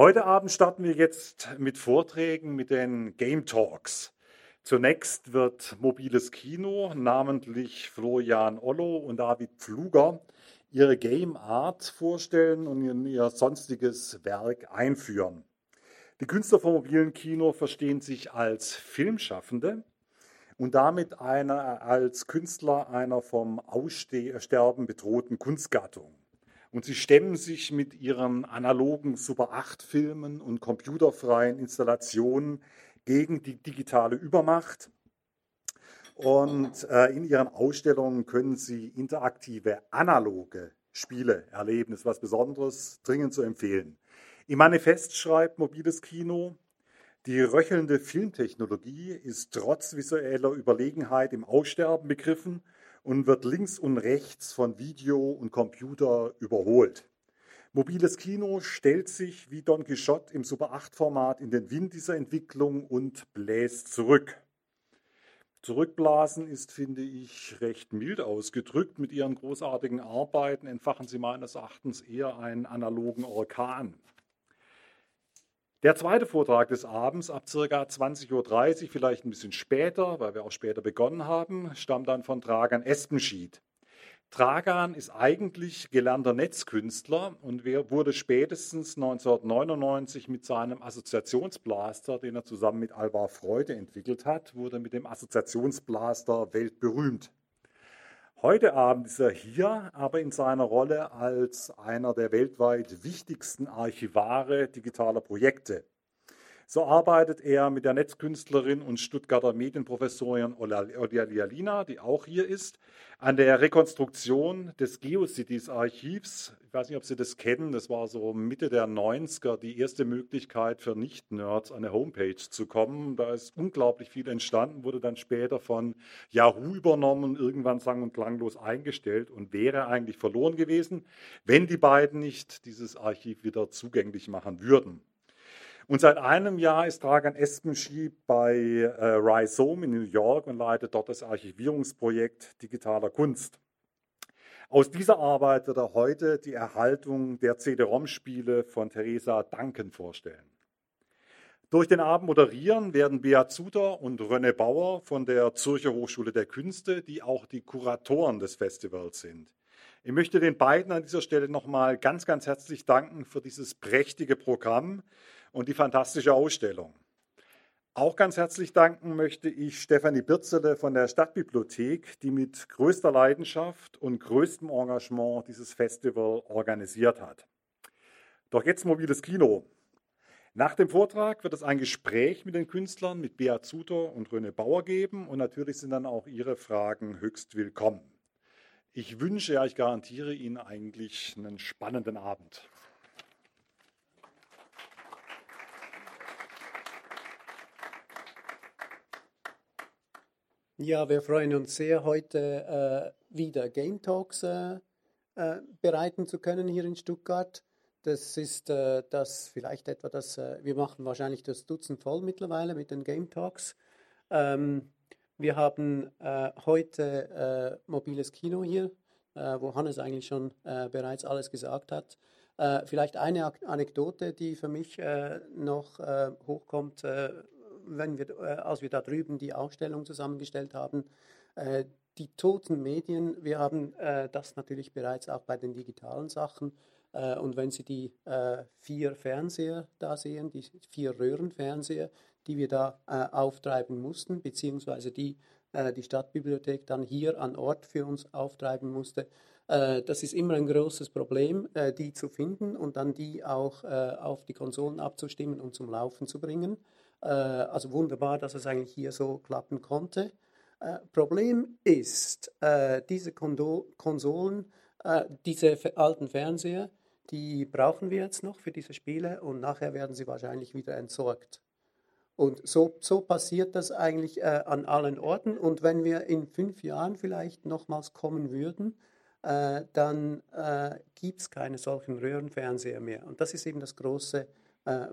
Heute Abend starten wir jetzt mit Vorträgen mit den Game Talks. Zunächst wird mobiles Kino, namentlich Florian Ollo und David Pfluger, ihre Game Art vorstellen und in ihr sonstiges Werk einführen. Die Künstler vom mobilen Kino verstehen sich als Filmschaffende und damit einer, als Künstler einer vom Aussterben bedrohten Kunstgattung. Und sie stemmen sich mit ihren analogen Super 8 Filmen und computerfreien Installationen gegen die digitale Übermacht. Und äh, in ihren Ausstellungen können Sie interaktive, analoge Spiele erleben. Das ist was Besonderes, dringend zu empfehlen. Im Manifest schreibt Mobiles Kino, die röchelnde Filmtechnologie ist trotz visueller Überlegenheit im Aussterben begriffen und wird links und rechts von Video und Computer überholt. Mobiles Kino stellt sich wie Don Quixote im Super 8-Format in den Wind dieser Entwicklung und bläst zurück. Zurückblasen ist, finde ich, recht mild ausgedrückt. Mit ihren großartigen Arbeiten entfachen sie meines Erachtens eher einen analogen Orkan. Der zweite Vortrag des Abends ab ca. 20.30 Uhr, vielleicht ein bisschen später, weil wir auch später begonnen haben, stammt dann von Dragan Espenschied. Dragan ist eigentlich gelernter Netzkünstler und wurde spätestens 1999 mit seinem Assoziationsblaster, den er zusammen mit Alba Freude entwickelt hat, wurde mit dem Assoziationsblaster weltberühmt. Heute Abend ist er hier, aber in seiner Rolle als einer der weltweit wichtigsten Archivare digitaler Projekte. So arbeitet er mit der Netzkünstlerin und Stuttgarter Medienprofessorin Olia Lialina, die auch hier ist, an der Rekonstruktion des GeoCities-Archivs. Ich weiß nicht, ob Sie das kennen, das war so Mitte der 90er die erste Möglichkeit für Nicht-Nerds an eine Homepage zu kommen. Da ist unglaublich viel entstanden, wurde dann später von Yahoo übernommen, irgendwann sang- und klanglos eingestellt und wäre eigentlich verloren gewesen, wenn die beiden nicht dieses Archiv wieder zugänglich machen würden. Und seit einem Jahr ist Dragan Espenschi bei äh, Rhizome in New York und leitet dort das Archivierungsprojekt digitaler Kunst. Aus dieser Arbeit wird er heute die Erhaltung der CD-ROM-Spiele von Theresa Duncan vorstellen. Durch den Abend moderieren werden Beat Zuter und René Bauer von der Zürcher Hochschule der Künste, die auch die Kuratoren des Festivals sind. Ich möchte den beiden an dieser Stelle nochmal ganz, ganz herzlich danken für dieses prächtige Programm und die fantastische Ausstellung. Auch ganz herzlich danken möchte ich Stefanie Birzele von der Stadtbibliothek, die mit größter Leidenschaft und größtem Engagement dieses Festival organisiert hat. Doch jetzt mobiles Kino. Nach dem Vortrag wird es ein Gespräch mit den Künstlern, mit Bea Zuter und Röne Bauer geben und natürlich sind dann auch Ihre Fragen höchst willkommen. Ich wünsche, ja, ich garantiere Ihnen eigentlich einen spannenden Abend. Ja, wir freuen uns sehr, heute äh, wieder Game Talks äh, äh, bereiten zu können hier in Stuttgart. Das ist äh, das vielleicht etwa das, äh, wir machen wahrscheinlich das Dutzend voll mittlerweile mit den Game Talks. Ähm, wir haben heute mobiles Kino hier, wo Hannes eigentlich schon bereits alles gesagt hat. vielleicht eine Anekdote, die für mich noch hochkommt wenn wir, äh, als wir da drüben die Ausstellung zusammengestellt haben, äh, die toten Medien, wir haben äh, das natürlich bereits auch bei den digitalen Sachen. Äh, und wenn Sie die äh, vier Fernseher da sehen, die vier Röhrenfernseher, die wir da äh, auftreiben mussten, beziehungsweise die die Stadtbibliothek dann hier an Ort für uns auftreiben musste, das ist immer ein großes Problem, die zu finden und dann die auch auf die Konsolen abzustimmen und zum Laufen zu bringen. Äh, also wunderbar, dass es eigentlich hier so klappen konnte. Äh, Problem ist, äh, diese Konsolen, diese alten Fernseher, die brauchen wir jetzt noch für diese Spiele und nachher werden sie wahrscheinlich wieder entsorgt. Und so, so passiert das eigentlich an allen Orten. Und wenn wir in fünf Jahren vielleicht nochmals kommen würden, dann äh, gibt es keine solchen Röhrenfernseher mehr. Und das ist eben das große äh,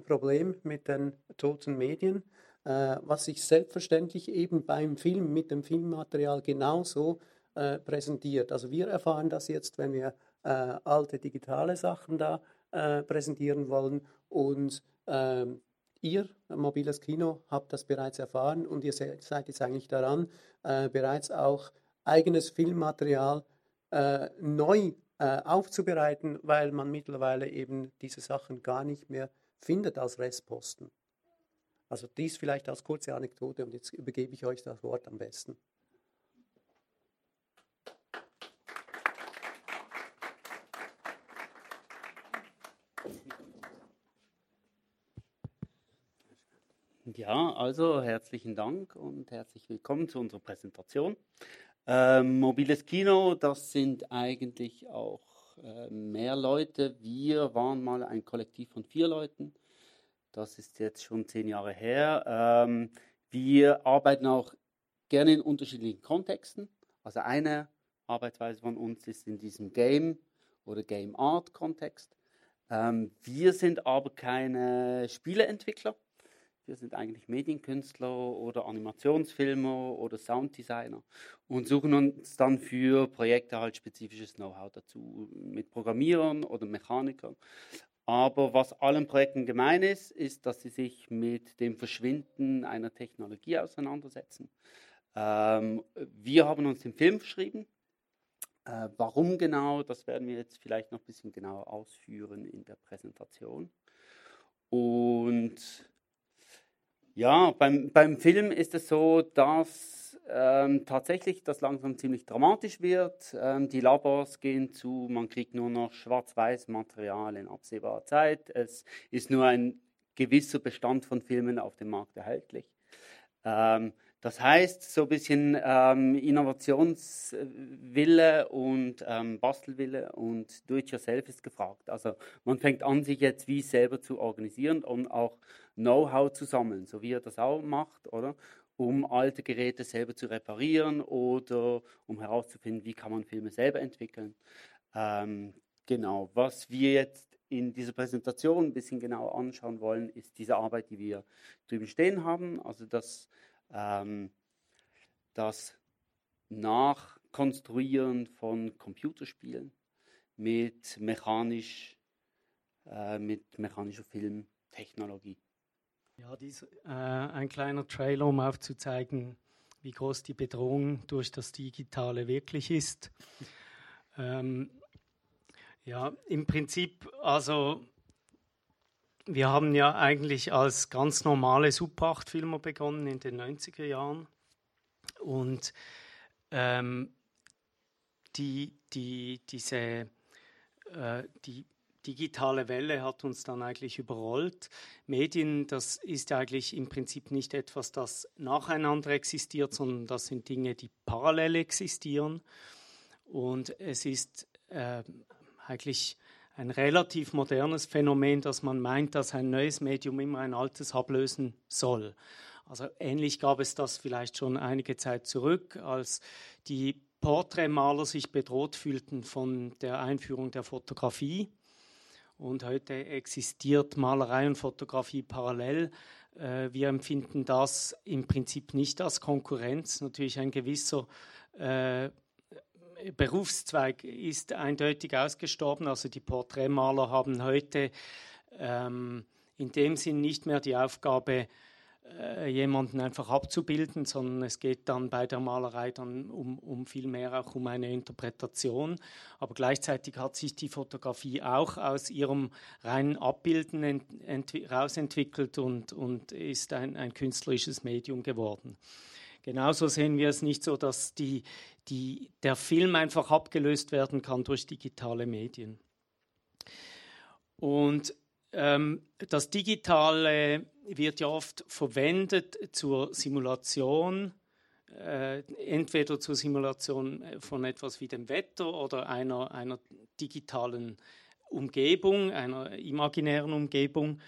Problem mit den toten Medien, äh, was sich selbstverständlich eben beim Film mit dem Filmmaterial genauso äh, präsentiert. Also wir erfahren das jetzt, wenn wir alte digitale Sachen da äh, präsentieren wollen. Und ähm, ihr, mobiles Kino, habt das bereits erfahren und ihr seid jetzt eigentlich daran, äh, bereits auch eigenes Filmmaterial äh, neu äh, aufzubereiten, weil man mittlerweile eben diese Sachen gar nicht mehr findet als Restposten. Also dies vielleicht als kurze Anekdote und jetzt übergebe ich euch das Wort am besten. Ja, also herzlichen Dank und herzlich willkommen zu unserer Präsentation. Ähm, mobiles Kino, das sind eigentlich auch äh, mehr Leute. Wir waren mal ein Kollektiv von vier Leuten. Das ist jetzt schon zehn Jahre her. Ähm, wir arbeiten auch gerne in unterschiedlichen Kontexten. Also eine Arbeitsweise von uns ist in diesem Game oder Game Art Kontext. Ähm, wir sind aber keine Spieleentwickler. Wir sind eigentlich Medienkünstler oder Animationsfilmer oder Sounddesigner und suchen uns dann für Projekte halt spezifisches Know-how dazu mit Programmierern oder Mechanikern. Aber was allen Projekten gemein ist, ist, dass sie sich mit dem Verschwinden einer Technologie auseinandersetzen. Ähm, wir haben uns den Film geschrieben. Äh, warum genau, das werden wir jetzt vielleicht noch ein bisschen genauer ausführen in der Präsentation. Und ja, beim, beim Film ist es so, dass ähm, tatsächlich das langsam ziemlich dramatisch wird. Ähm, die Labors gehen zu, man kriegt nur noch schwarz-weiß Material in absehbarer Zeit. Es ist nur ein gewisser Bestand von Filmen auf dem Markt erhältlich. Ähm, das heißt, so ein bisschen ähm, Innovationswille und ähm, Bastelwille und Do-it-yourself ist gefragt. Also man fängt an, sich jetzt wie selber zu organisieren und auch Know-how zu sammeln, so wie er das auch macht, oder? Um alte Geräte selber zu reparieren oder um herauszufinden, wie kann man Filme selber entwickeln. Ähm, genau, was wir jetzt in dieser Präsentation ein bisschen genauer anschauen wollen, ist diese Arbeit, die wir drüben stehen haben, also das, ähm, das Nachkonstruieren von Computerspielen mit, mechanisch, äh, mit mechanischer Filmtechnologie. Ja, dies, äh, ein kleiner Trailer, um aufzuzeigen, wie groß die Bedrohung durch das Digitale wirklich ist. Ähm, ja, im Prinzip, also wir haben ja eigentlich als ganz normale Super 8-Filmer begonnen in den 90er Jahren. Und ähm, die, die, diese, äh, die digitale Welle hat uns dann eigentlich überrollt. Medien, das ist eigentlich im Prinzip nicht etwas, das nacheinander existiert, sondern das sind Dinge, die parallel existieren. Und es ist äh, eigentlich ein relativ modernes Phänomen, dass man meint, dass ein neues Medium immer ein altes ablösen soll. Also ähnlich gab es das vielleicht schon einige Zeit zurück, als die Porträtmaler sich bedroht fühlten von der Einführung der Fotografie. Und heute existiert Malerei und Fotografie parallel. Äh, wir empfinden das im Prinzip nicht als Konkurrenz. Natürlich ein gewisser äh, Berufszweig ist eindeutig ausgestorben. Also die Porträtmaler haben heute ähm, in dem Sinn nicht mehr die Aufgabe, äh, jemanden einfach abzubilden, sondern es geht dann bei der Malerei dann um, um viel mehr auch um eine Interpretation. Aber gleichzeitig hat sich die Fotografie auch aus ihrem reinen Abbilden ent, und, und ist ein, ein künstlerisches Medium geworden. Genauso sehen wir es nicht so, dass die, die, der Film einfach abgelöst werden kann durch digitale Medien. Und das Digitale wird ja oft verwendet zur Simulation, äh, entweder zur Simulation von etwas wie dem Wetter oder einer, einer digitalen Umgebung, einer imaginären Umgebung.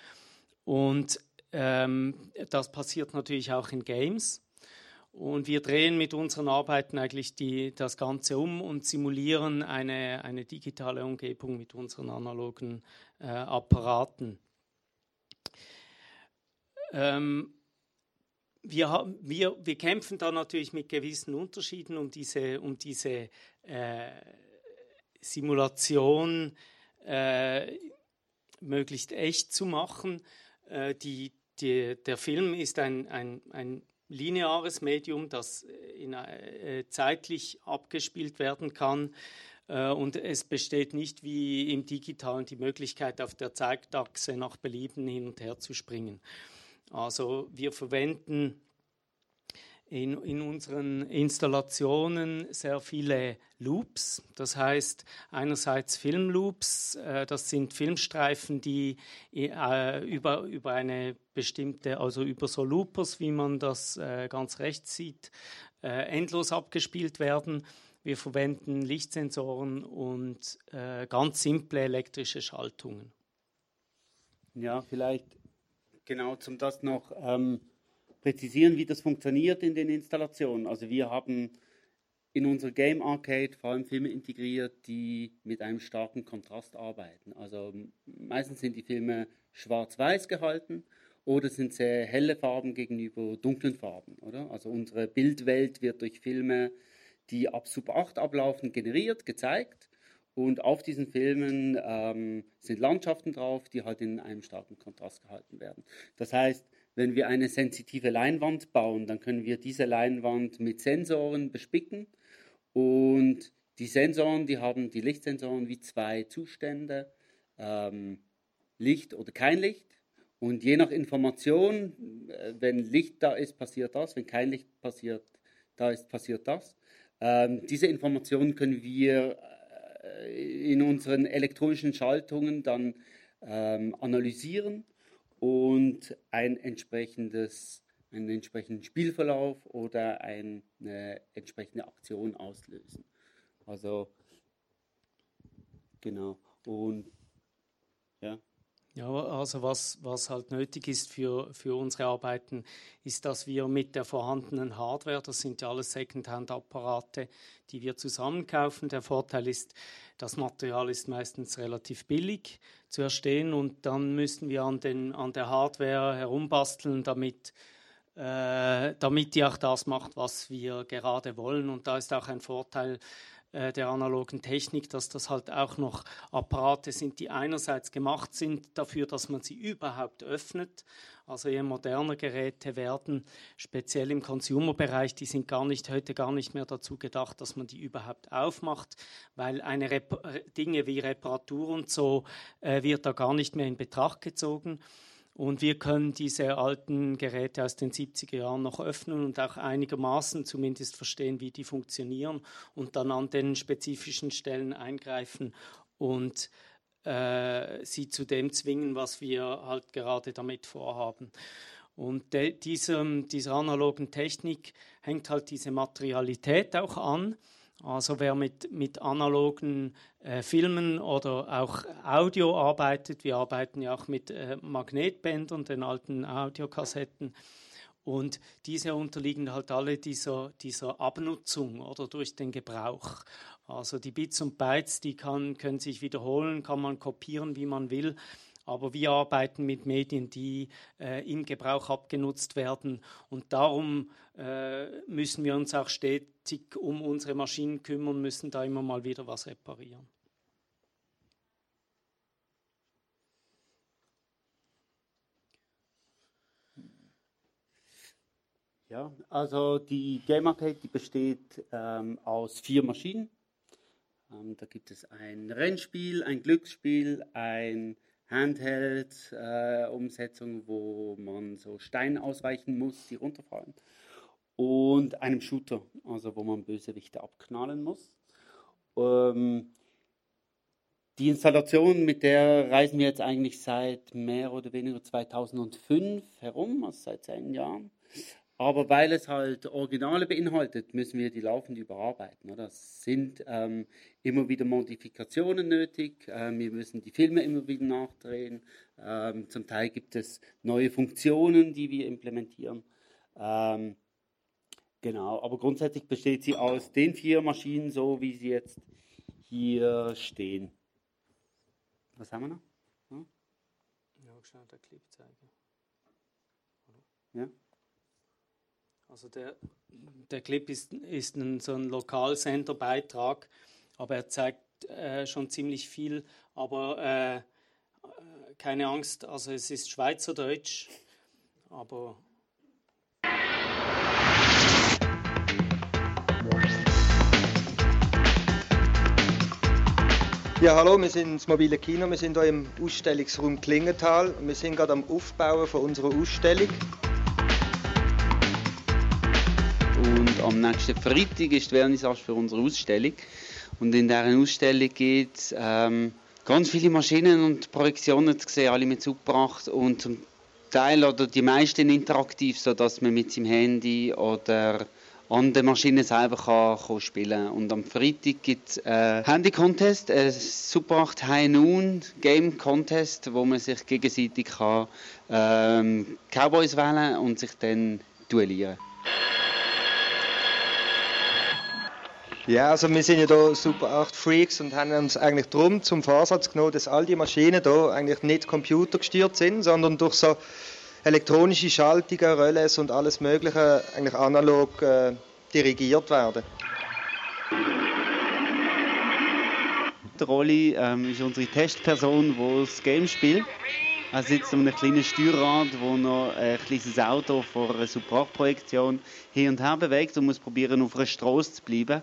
Und ähm, das passiert natürlich auch in Games. Und wir drehen mit unseren Arbeiten eigentlich die, das Ganze um und simulieren eine, eine digitale Umgebung mit unseren analogen äh, Apparaten. Ähm, wir, wir, wir kämpfen da natürlich mit gewissen Unterschieden um diese, um diese äh, Simulation äh, möglichst echt zu machen. Äh, die, die, der Film ist ein, ein, ein lineares Medium, das in, äh, zeitlich abgespielt werden kann. Äh, und es besteht nicht wie im digitalen die Möglichkeit, auf der Zeitachse nach Belieben hin und her zu springen. Also wir verwenden in, in unseren Installationen sehr viele Loops. Das heißt einerseits Filmloops, äh, das sind Filmstreifen, die äh, über, über eine bestimmte, also über so Loopers, wie man das äh, ganz rechts sieht, äh, endlos abgespielt werden. Wir verwenden Lichtsensoren und äh, ganz simple elektrische Schaltungen. Ja, vielleicht genau zum das noch ähm, präzisieren, wie das funktioniert in den Installationen. Also wir haben in unserer Game Arcade vor allem Filme integriert, die mit einem starken Kontrast arbeiten. Also meistens sind die Filme schwarz-weiß gehalten oder sind sehr helle Farben gegenüber dunklen Farben, oder? Also unsere Bildwelt wird durch Filme, die ab Sub 8 ablaufen, generiert, gezeigt. Und auf diesen Filmen ähm, sind Landschaften drauf, die halt in einem starken Kontrast gehalten werden. Das heißt, wenn wir eine sensitive Leinwand bauen, dann können wir diese Leinwand mit Sensoren bespicken und die Sensoren, die haben die Lichtsensoren wie zwei Zustände, ähm, Licht oder kein Licht. Und je nach Information, äh, wenn Licht da ist, passiert das, wenn kein Licht passiert, da ist, passiert das. Ähm, diese Informationen können wir äh, in unseren elektronischen Schaltungen dann ähm, analysieren und ein entsprechendes, einen entsprechenden Spielverlauf oder eine entsprechende Aktion auslösen. Also genau. Und. Ja, also was, was halt nötig ist für, für unsere Arbeiten, ist, dass wir mit der vorhandenen Hardware, das sind ja alles Secondhand-Apparate, die wir zusammenkaufen. Der Vorteil ist, das Material ist meistens relativ billig zu erstehen und dann müssen wir an, den, an der Hardware herumbasteln, damit, äh, damit die auch das macht, was wir gerade wollen. Und da ist auch ein Vorteil, äh, der analogen Technik, dass das halt auch noch Apparate sind, die einerseits gemacht sind dafür, dass man sie überhaupt öffnet. Also je moderner Geräte werden, speziell im Consumer-Bereich, die sind gar nicht, heute gar nicht mehr dazu gedacht, dass man die überhaupt aufmacht, weil eine Rep Dinge wie Reparatur und so äh, wird da gar nicht mehr in Betracht gezogen. Und wir können diese alten Geräte aus den 70er Jahren noch öffnen und auch einigermaßen zumindest verstehen, wie die funktionieren und dann an den spezifischen Stellen eingreifen und äh, sie zu dem zwingen, was wir halt gerade damit vorhaben. Und de, diesem, dieser analogen Technik hängt halt diese Materialität auch an. Also wer mit, mit analogen äh, Filmen oder auch Audio arbeitet, wir arbeiten ja auch mit äh, Magnetbändern, den alten Audiokassetten, und diese unterliegen halt alle dieser, dieser Abnutzung oder durch den Gebrauch. Also die Bits und Bytes, die kann, können sich wiederholen, kann man kopieren, wie man will. Aber wir arbeiten mit Medien, die äh, im Gebrauch abgenutzt werden. Und darum äh, müssen wir uns auch stetig um unsere Maschinen kümmern, müssen da immer mal wieder was reparieren. Ja, also die Game Arcade die besteht ähm, aus vier Maschinen. Ähm, da gibt es ein Rennspiel, ein Glücksspiel, ein Handheld-Umsetzung, äh, wo man so Steine ausweichen muss, die runterfallen. Und einem Shooter, also wo man Bösewichte abknallen muss. Ähm, die Installation, mit der reisen wir jetzt eigentlich seit mehr oder weniger 2005 herum, also seit zehn Jahren. Aber weil es halt Originale beinhaltet, müssen wir die laufend überarbeiten. Oder? Es sind ähm, immer wieder Modifikationen nötig. Ähm, wir müssen die Filme immer wieder nachdrehen. Ähm, zum Teil gibt es neue Funktionen, die wir implementieren. Ähm, genau, aber grundsätzlich besteht sie aus den vier Maschinen, so wie sie jetzt hier stehen. Was haben wir noch? Hm? Ja, schnell der Clip zeigen. Ja. Also der, der Clip ist, ist ein, so ein Lokalsenderbeitrag, aber er zeigt äh, schon ziemlich viel. Aber äh, keine Angst, also es ist Schweizerdeutsch, aber Ja, hallo, wir sind das mobile Kino. Wir sind hier im Ausstellungsraum Klingenthal. Wir sind gerade am Aufbauen von unserer Ausstellung. Und am nächsten Freitag ist die Vernissage für unsere Ausstellung. Und in dieser Ausstellung gibt es ähm, ganz viele Maschinen und Projektionen zu sehen, alle mitgebracht und zum Teil oder die meisten interaktiv, sodass man mit seinem Handy oder an der Maschine selber kann, kann spielen Und am Freitag gibt es einen Handy-Contest, ein Super 8 High Noon Game Contest, wo man sich gegenseitig kann, ähm, Cowboys wählen und sich dann duellieren Ja, also wir sind ja hier Super 8 Freaks und haben uns eigentlich darum zum Vorsatz genommen, dass all die Maschinen hier eigentlich nicht computergesteuert sind, sondern durch so elektronische Schaltungen, Relais und alles Mögliche eigentlich analog äh, dirigiert werden. Der Rolli ähm, ist unsere Testperson, die das Game spielt. Er sitzt an einem kleinen Steuerrad, wo noch ein kleines Auto vor einer Support-Projektion hin und her bewegt und muss probieren, auf einer Straße zu bleiben,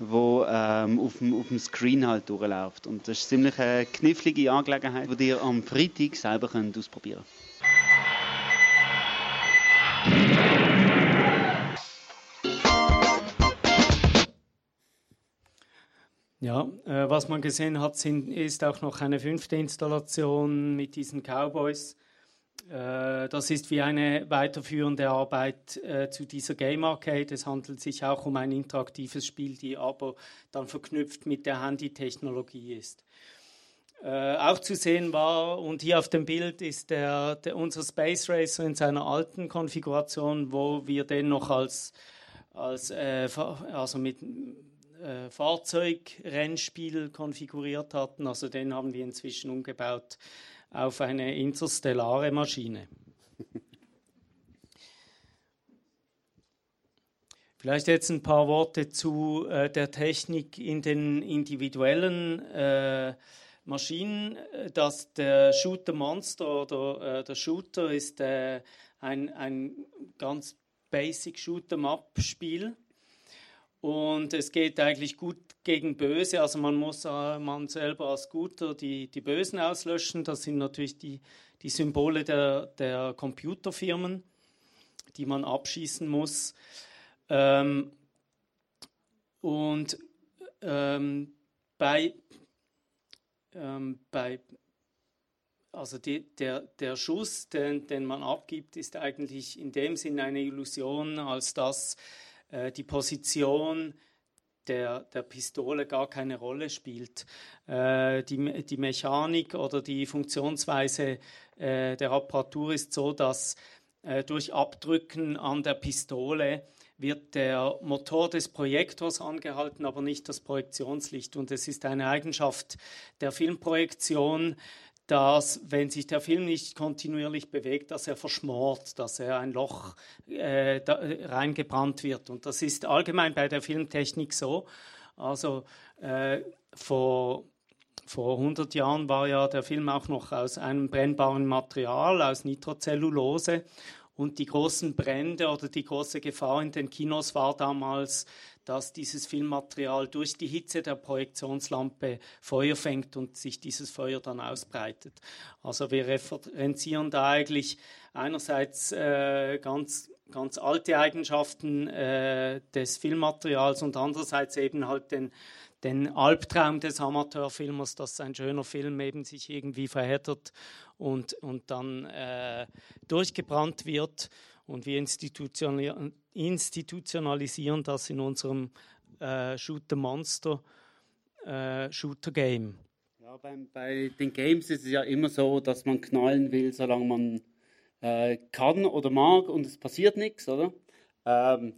wo ähm, auf, dem, auf dem Screen halt durchläuft. Und das ist ziemlich eine knifflige Angelegenheit, die ihr am Freitag selber könnt ausprobieren. Ja, äh, was man gesehen hat, sind, ist auch noch eine fünfte Installation mit diesen Cowboys. Äh, das ist wie eine weiterführende Arbeit äh, zu dieser Game Arcade. Es handelt sich auch um ein interaktives Spiel, die aber dann verknüpft mit der Handy-Technologie ist. Äh, auch zu sehen war, und hier auf dem Bild ist der, der, unser Space Racer in seiner alten Konfiguration, wo wir den noch als, als äh, also mit äh, Fahrzeugrennspiel konfiguriert hatten. Also den haben wir inzwischen umgebaut auf eine interstellare Maschine. Vielleicht jetzt ein paar Worte zu äh, der Technik in den individuellen äh, Maschinen. Das, der Shooter Monster oder äh, der Shooter ist äh, ein, ein ganz basic Shooter-Map-Spiel. Und es geht eigentlich gut gegen Böse. Also man muss äh, man selber als Guter die, die Bösen auslöschen. Das sind natürlich die, die Symbole der, der Computerfirmen, die man abschießen muss. Ähm, und ähm, bei, ähm, bei also die, der, der Schuss, den, den man abgibt, ist eigentlich in dem Sinn eine Illusion, als dass äh, die Position der, der Pistole gar keine Rolle spielt. Äh, die, die Mechanik oder die Funktionsweise äh, der Apparatur ist so, dass äh, durch Abdrücken an der Pistole wird der Motor des Projektors angehalten, aber nicht das Projektionslicht. Und es ist eine Eigenschaft der Filmprojektion, dass, wenn sich der Film nicht kontinuierlich bewegt, dass er verschmort, dass er ein Loch äh, reingebrannt wird. Und das ist allgemein bei der Filmtechnik so. Also äh, vor, vor 100 Jahren war ja der Film auch noch aus einem brennbaren Material, aus Nitrocellulose. Und die großen Brände oder die große Gefahr in den Kinos war damals, dass dieses Filmmaterial durch die Hitze der Projektionslampe Feuer fängt und sich dieses Feuer dann ausbreitet. Also wir referenzieren da eigentlich einerseits äh, ganz ganz alte Eigenschaften äh, des Filmmaterials und andererseits eben halt den, den Albtraum des Amateurfilmers, dass ein schöner Film eben sich irgendwie verhärtet und, und dann äh, durchgebrannt wird. Und wir institutionalisieren das in unserem äh, Shooter Monster äh, Shooter Game. Ja, bei, bei, den Games ist es ja immer so, dass man knallen will, solange man äh, kann oder mag und es passiert nichts, oder? Ähm,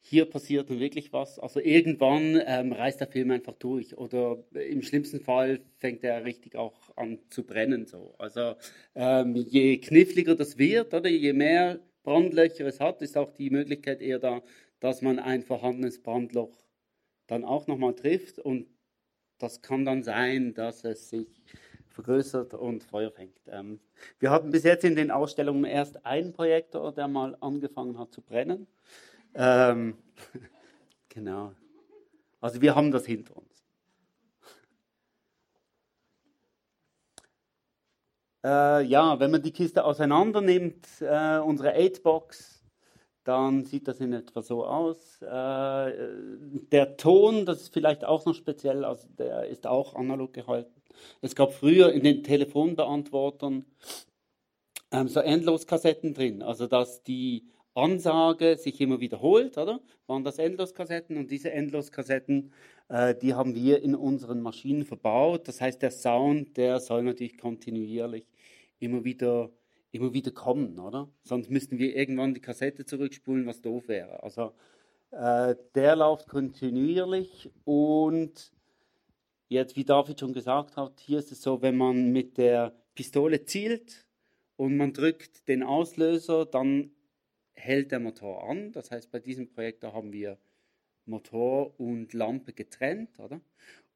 hier passiert dann wirklich was. Also irgendwann ähm, reißt der Film einfach durch oder im schlimmsten Fall fängt er richtig auch an zu brennen. So. Also ähm, je kniffliger das wird oder je mehr Brandlöcher es hat, ist auch die Möglichkeit eher da, dass man ein vorhandenes Brandloch dann auch nochmal trifft und das kann dann sein, dass es sich vergrößert und Feuer fängt. Ähm, wir hatten bis jetzt in den Ausstellungen erst einen Projektor, der mal angefangen hat zu brennen. Ähm, genau. Also wir haben das hinter uns. Äh, ja, wenn man die Kiste auseinander nimmt, äh, unsere 8-Box, dann sieht das in etwa so aus. Äh, der Ton, das ist vielleicht auch noch speziell, also der ist auch analog gehalten. Es gab früher in den Telefonbeantwortern ähm, so Endloskassetten drin, also dass die Ansage sich immer wiederholt, oder? Waren das Endloskassetten und diese Endloskassetten, äh, die haben wir in unseren Maschinen verbaut. Das heißt, der Sound, der soll natürlich kontinuierlich immer wieder, immer wieder kommen, oder? Sonst müssten wir irgendwann die Kassette zurückspulen, was doof wäre. Also äh, der läuft kontinuierlich und jetzt, wie David schon gesagt hat, hier ist es so, wenn man mit der Pistole zielt und man drückt den Auslöser, dann hält der Motor an. Das heißt, bei diesem Projekt haben wir Motor und Lampe getrennt, oder?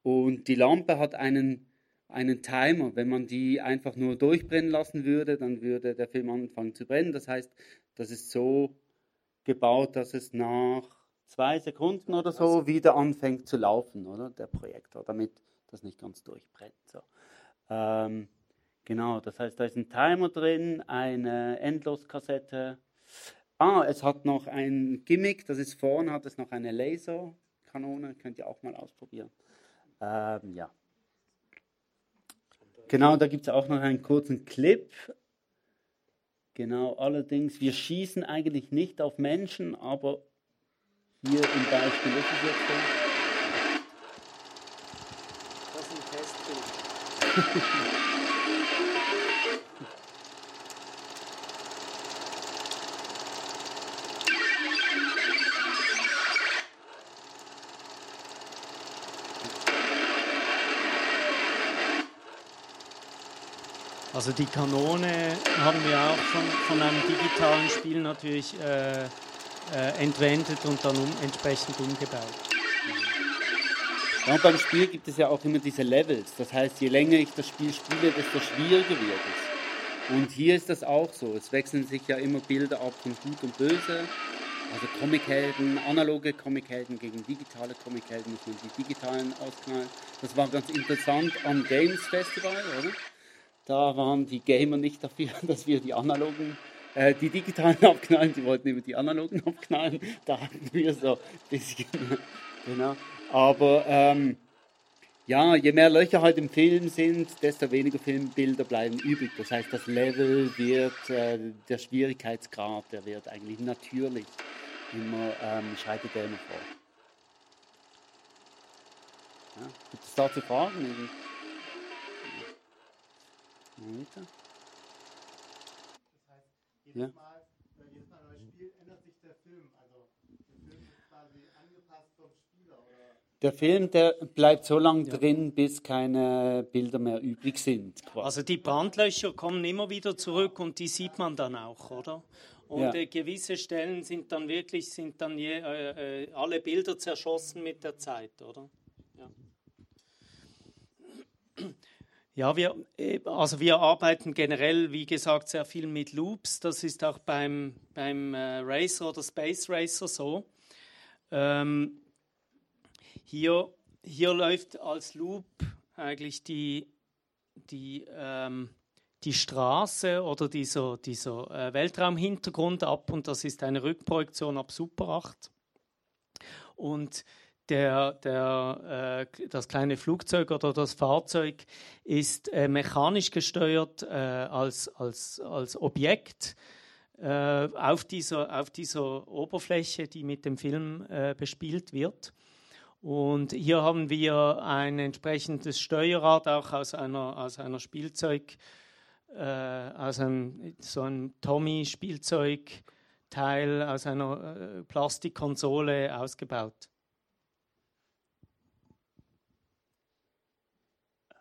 Und die Lampe hat einen, einen Timer. Wenn man die einfach nur durchbrennen lassen würde, dann würde der Film anfangen zu brennen. Das heißt, das ist so gebaut, dass es nach zwei Sekunden oder so wieder anfängt zu laufen, oder? Der Projektor, damit das nicht ganz durchbrennt. So. Ähm, genau, das heißt, da ist ein Timer drin, eine Endloskassette, Ah, es hat noch ein Gimmick, das ist vorne, hat es noch eine Laserkanone, könnt ihr auch mal ausprobieren. Ähm, ja. Genau, da gibt es auch noch einen kurzen Clip. Genau, allerdings, wir schießen eigentlich nicht auf Menschen, aber hier im Beispiel ist es jetzt so. Das ist ein Testbild. Also die Kanone haben wir auch von, von einem digitalen Spiel natürlich äh, äh, entwendet und dann um, entsprechend umgebaut. Ja, und beim Spiel gibt es ja auch immer diese Levels. Das heißt, je länger ich das Spiel spiele, desto schwieriger wird es. Und hier ist das auch so. Es wechseln sich ja immer Bilder ab von Gut und Böse. Also Comichelden, analoge Comichelden gegen digitale Comichelden, muss man die digitalen ausknallen. Das war ganz interessant am Games Festival, oder? Da waren die Gamer nicht dafür, dass wir die analogen, äh, die digitalen abknallen, die wollten immer die analogen abknallen. Da hatten wir so ein bisschen, genau. Aber ähm, ja, je mehr Löcher halt im Film sind, desto weniger Filmbilder bleiben übrig. Das heißt, das Level wird, äh, der Schwierigkeitsgrad, der wird eigentlich natürlich immer, ähm, schreitet der immer vor. Ja, gibt es dazu Fragen? Weiter. Das heißt, jedes, ja. Mal, jedes Mal neues Spiel ändert sich der Film. Also der Film ist quasi angepasst vom Spieler. Oder? Der Film, der bleibt so lange ja. drin, bis keine Bilder mehr übrig sind. Quasi. Also die Brandlöcher kommen immer wieder zurück und die sieht man dann auch, oder? Und ja. äh, gewisse Stellen sind dann wirklich, sind dann je, äh, äh alle Bilder zerschossen mit der Zeit, oder? Ja. Ja, wir, äh, also wir arbeiten generell, wie gesagt, sehr viel mit Loops. Das ist auch beim, beim äh, Racer oder Space Racer so. Ähm, hier, hier läuft als Loop eigentlich die, die, ähm, die Straße oder dieser, dieser äh, Weltraumhintergrund ab und das ist eine Rückprojektion ab Super 8. Und der, der, äh, das kleine Flugzeug oder das Fahrzeug ist äh, mechanisch gesteuert äh, als, als, als Objekt äh, auf, dieser, auf dieser Oberfläche, die mit dem Film äh, bespielt wird. Und hier haben wir ein entsprechendes Steuerrad auch aus einer, aus einer Spielzeug, äh, aus einem, so einem Tommy-Spielzeugteil, aus einer Plastikkonsole ausgebaut.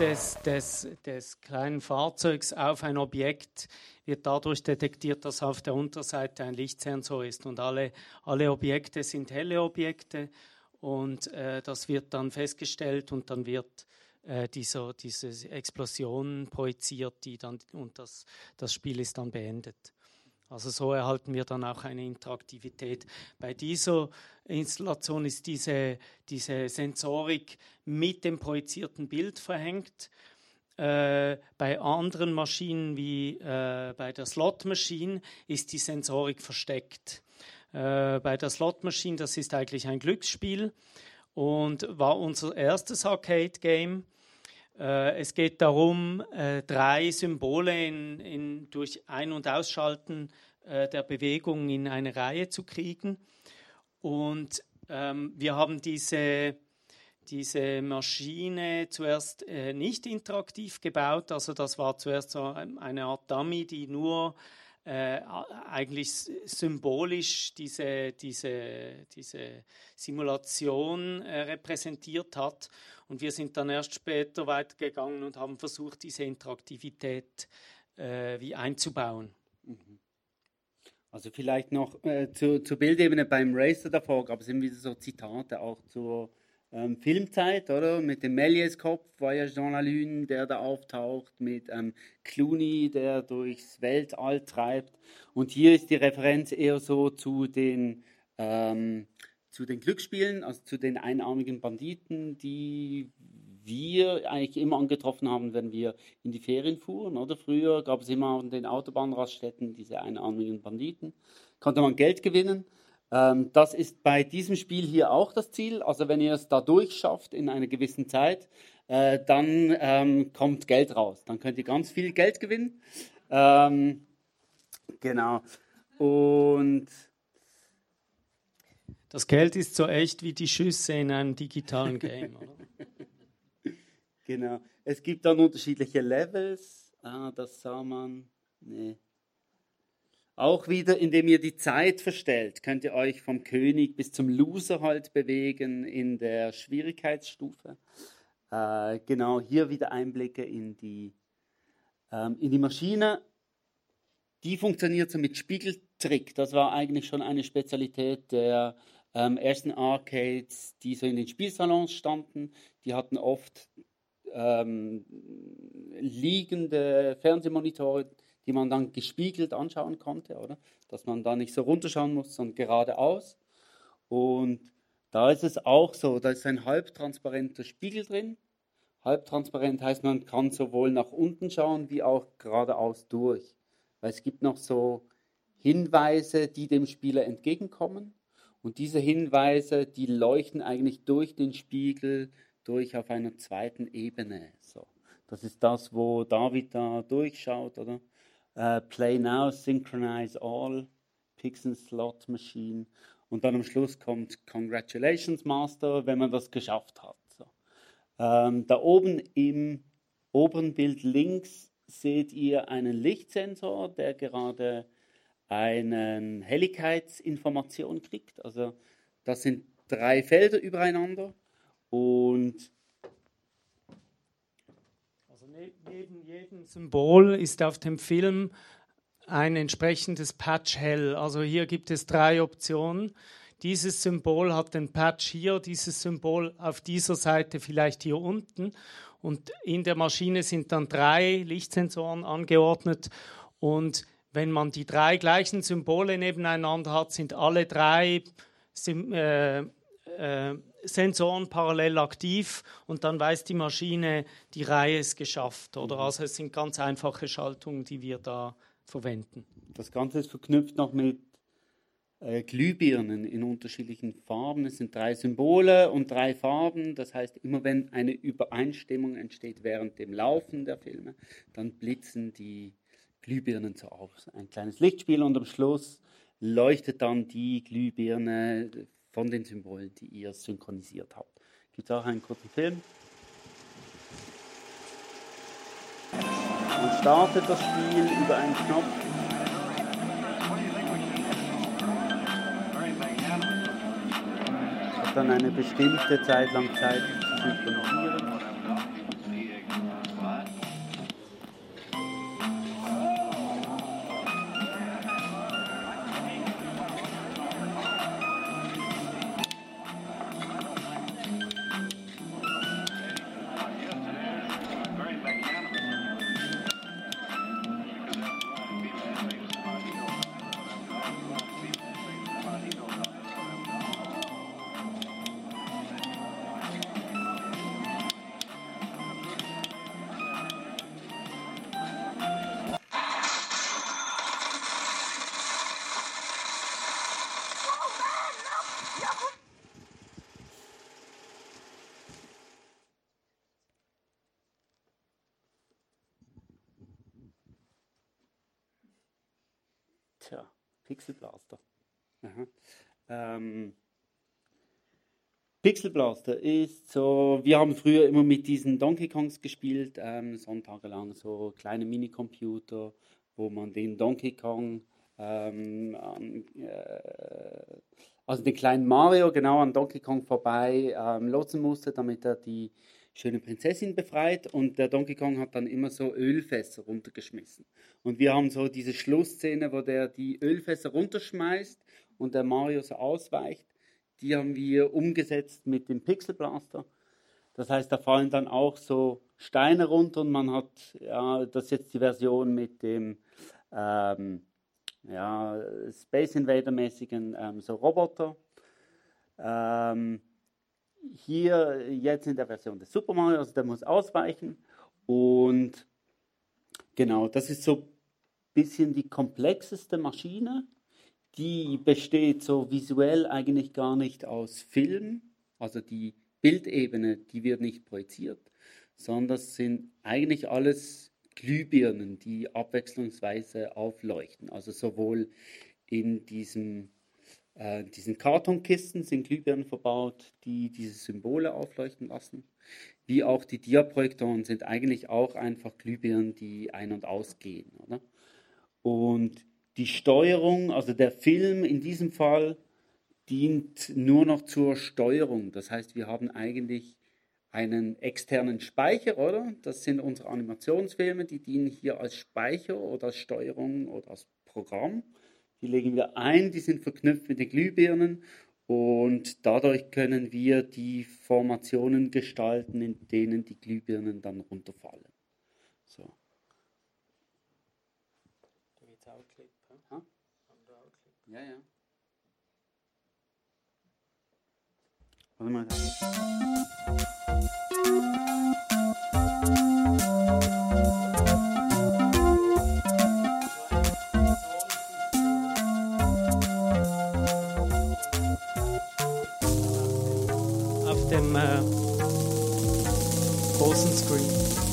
des, des, des kleinen Fahrzeugs auf ein Objekt wird dadurch detektiert, dass auf der Unterseite ein Lichtsensor ist. Und alle, alle Objekte sind helle Objekte. Und äh, das wird dann festgestellt und dann wird äh, dieser, diese Explosion projiziert, die dann, und das, das Spiel ist dann beendet. Also so erhalten wir dann auch eine Interaktivität. Bei dieser Installation ist diese, diese Sensorik mit dem projizierten Bild verhängt. Äh, bei anderen Maschinen wie äh, bei der Slot-Maschine ist die Sensorik versteckt. Äh, bei der Slot-Maschine, das ist eigentlich ein Glücksspiel und war unser erstes Arcade-Game. Äh, es geht darum, äh, drei Symbole in, in, durch Ein- und Ausschalten äh, der Bewegung in eine Reihe zu kriegen. Und ähm, wir haben diese, diese Maschine zuerst äh, nicht interaktiv gebaut. Also das war zuerst so eine Art Dummy, die nur äh, eigentlich symbolisch diese, diese, diese Simulation äh, repräsentiert hat. Und wir sind dann erst später weitergegangen und haben versucht, diese Interaktivität äh, wie einzubauen. Mhm. Also vielleicht noch äh, zur, zur Bildebene beim Racer davor gab es immer wieder so Zitate auch zur ähm, Filmzeit, oder? Mit dem Méliès-Kopf war ja Jean Lalune, der da auftaucht, mit ähm, Clooney, der durchs Weltall treibt. Und hier ist die Referenz eher so zu den ähm, zu den Glücksspielen, also zu den einarmigen Banditen, die wir eigentlich immer angetroffen haben, wenn wir in die Ferien fuhren. Oder früher gab es immer an den Autobahnraststätten diese einarmigen Banditen. Konnte man Geld gewinnen. Ähm, das ist bei diesem Spiel hier auch das Ziel. Also wenn ihr es da durchschafft in einer gewissen Zeit, äh, dann ähm, kommt Geld raus. Dann könnt ihr ganz viel Geld gewinnen. Ähm, genau. Und das Geld ist so echt wie die Schüsse in einem digitalen Game. genau. Es gibt dann unterschiedliche Levels. Ah, das sah man. Nee. Auch wieder, indem ihr die Zeit verstellt, könnt ihr euch vom König bis zum Loser halt bewegen in der Schwierigkeitsstufe. Äh, genau, hier wieder Einblicke in die, ähm, in die Maschine. Die funktioniert so mit Spiegeltrick. Das war eigentlich schon eine Spezialität der ähm, ersten Arcades, die so in den Spielsalons standen. Die hatten oft ähm, liegende Fernsehmonitore, die man dann gespiegelt anschauen konnte, oder? Dass man da nicht so runterschauen muss, sondern geradeaus. Und da ist es auch so, da ist ein halbtransparenter Spiegel drin. Halbtransparent heißt, man kann sowohl nach unten schauen wie auch geradeaus durch. Weil es gibt noch so Hinweise, die dem Spieler entgegenkommen. Und diese Hinweise, die leuchten eigentlich durch den Spiegel durch auf einer zweiten Ebene. So. Das ist das, wo David da durchschaut, oder? Uh, play now, synchronize all, Pix and Slot Machine. Und dann am Schluss kommt Congratulations Master, wenn man das geschafft hat. So. Ähm, da oben im oberen Bild links seht ihr einen Lichtsensor, der gerade eine Helligkeitsinformation kriegt. Also das sind drei Felder übereinander und also neben jedem Symbol ist auf dem Film ein entsprechendes Patch hell. Also hier gibt es drei Optionen. dieses Symbol hat den Patch hier, dieses Symbol auf dieser Seite vielleicht hier unten. Und in der Maschine sind dann drei Lichtsensoren angeordnet. Und wenn man die drei gleichen Symbole nebeneinander hat, sind alle drei äh, äh, Sensoren parallel aktiv und dann weiß die Maschine, die Reihe ist geschafft. Oder? Mhm. Also es sind ganz einfache Schaltungen, die wir da verwenden. Das Ganze ist verknüpft noch mit äh, Glühbirnen in unterschiedlichen Farben. Es sind drei Symbole und drei Farben. Das heißt, immer wenn eine Übereinstimmung entsteht während dem Laufen der Filme, dann blitzen die Glühbirnen so auf. Ein kleines Lichtspiel und am Schluss leuchtet dann die Glühbirne von den Symbolen, die ihr synchronisiert habt. Gibt es auch einen kurzen Film? Man startet das Spiel über einen Knopf dann eine bestimmte Zeit lang Zeit zu synchronisieren. Ähm, Pixelblaster ist so, wir haben früher immer mit diesen Donkey Kongs gespielt, ähm, sonntagelang, so kleine Minicomputer, wo man den Donkey Kong, ähm, äh, also den kleinen Mario genau an Donkey Kong vorbei ähm, lotsen musste, damit er die schöne Prinzessin befreit und der Donkey Kong hat dann immer so Ölfässer runtergeschmissen. Und wir haben so diese Schlussszene, wo der die Ölfässer runterschmeißt und der Mario so ausweicht. Die haben wir umgesetzt mit dem Pixel Blaster. Das heißt, da fallen dann auch so Steine runter und man hat, ja, das ist jetzt die Version mit dem ähm, ja, Space Invader mäßigen ähm, so Roboter. Ähm, hier jetzt in der Version des Super Mario, also der muss ausweichen. Und genau, das ist so ein bisschen die komplexeste Maschine. Die besteht so visuell eigentlich gar nicht aus Film, also die Bildebene, die wird nicht projiziert, sondern das sind eigentlich alles Glühbirnen, die abwechslungsweise aufleuchten. Also sowohl in diesem äh, diesen Kartonkisten sind Glühbirnen verbaut, die diese Symbole aufleuchten lassen. Wie auch die Diaprojektoren sind eigentlich auch einfach Glühbirnen, die ein- und ausgehen. Oder? Und die Steuerung, also der Film in diesem Fall, dient nur noch zur Steuerung. Das heißt, wir haben eigentlich einen externen Speicher, oder? Das sind unsere Animationsfilme, die dienen hier als Speicher oder als Steuerung oder als Programm. Die legen wir ein, die sind verknüpft mit den Glühbirnen und dadurch können wir die Formationen gestalten, in denen die Glühbirnen dann runterfallen. So. Da geht's auch Clip, ha? Ja, ja. Warte mal. dem äh, großen Screen.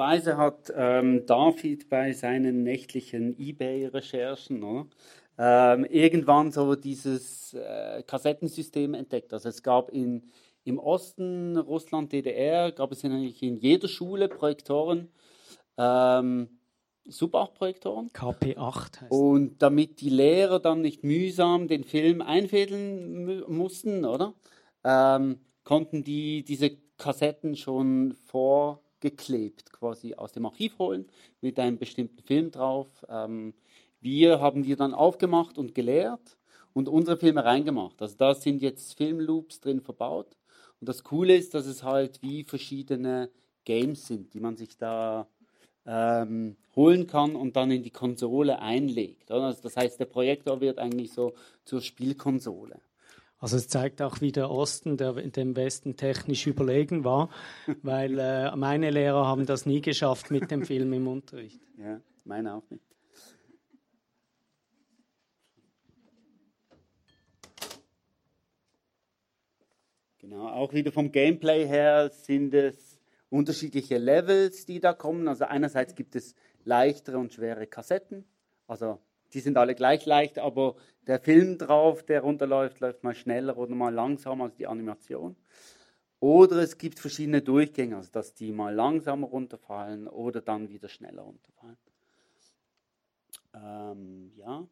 Tollerweise hat ähm, David bei seinen nächtlichen eBay-Recherchen ähm, irgendwann so dieses äh, Kassettensystem entdeckt. Also es gab in, im Osten Russland, DDR, gab es eigentlich in jeder Schule Projektoren. Ähm, Super 8 Projektoren. KP8 heißt Und damit die Lehrer dann nicht mühsam den Film einfädeln mussten, oder? Ähm, konnten die diese Kassetten schon vorgeklebt quasi aus dem Archiv holen mit einem bestimmten Film drauf. Ähm, wir haben die dann aufgemacht und geleert und unsere Filme reingemacht. Also da sind jetzt Filmloops drin verbaut. Und das Coole ist, dass es halt wie verschiedene Games sind, die man sich da ähm, holen kann und dann in die Konsole einlegt. Also das heißt, der Projektor wird eigentlich so zur Spielkonsole. Also es zeigt auch, wie der Osten der, dem Westen technisch überlegen war, weil äh, meine Lehrer haben das nie geschafft mit dem Film im Unterricht. Ja, meine auch nicht. Genau, auch wieder vom Gameplay her sind es unterschiedliche Levels, die da kommen. Also einerseits gibt es leichtere und schwere Kassetten. Also die sind alle gleich leicht, aber der Film drauf, der runterläuft, läuft mal schneller oder mal langsamer als die Animation. Oder es gibt verschiedene Durchgänge, also dass die mal langsamer runterfallen oder dann wieder schneller runterfallen. Ähm, ja.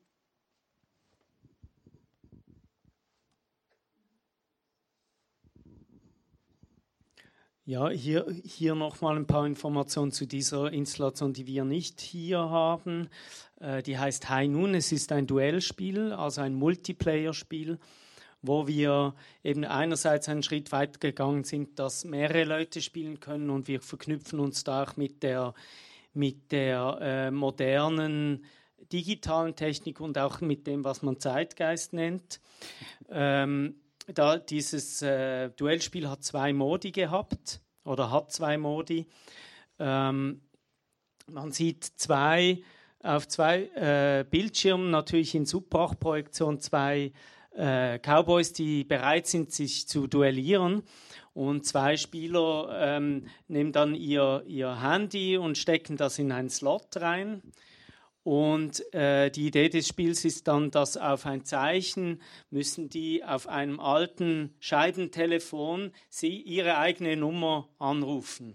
Ja, hier, hier nochmal ein paar Informationen zu dieser Installation, die wir nicht hier haben. Äh, die heißt High Noon. Es ist ein Duellspiel, also ein Multiplayer-Spiel, wo wir eben einerseits einen Schritt weiter gegangen sind, dass mehrere Leute spielen können und wir verknüpfen uns da auch mit der, mit der äh, modernen digitalen Technik und auch mit dem, was man Zeitgeist nennt. Ähm, da dieses äh, Duellspiel hat zwei Modi gehabt oder hat zwei Modi. Ähm, man sieht zwei auf zwei äh, Bildschirmen natürlich in Subbachprojektion zwei äh, Cowboys, die bereit sind, sich zu duellieren. Und zwei Spieler ähm, nehmen dann ihr, ihr Handy und stecken das in einen Slot rein. Und äh, die Idee des Spiels ist dann, dass auf ein Zeichen müssen die auf einem alten Scheibentelefon sie ihre eigene Nummer anrufen.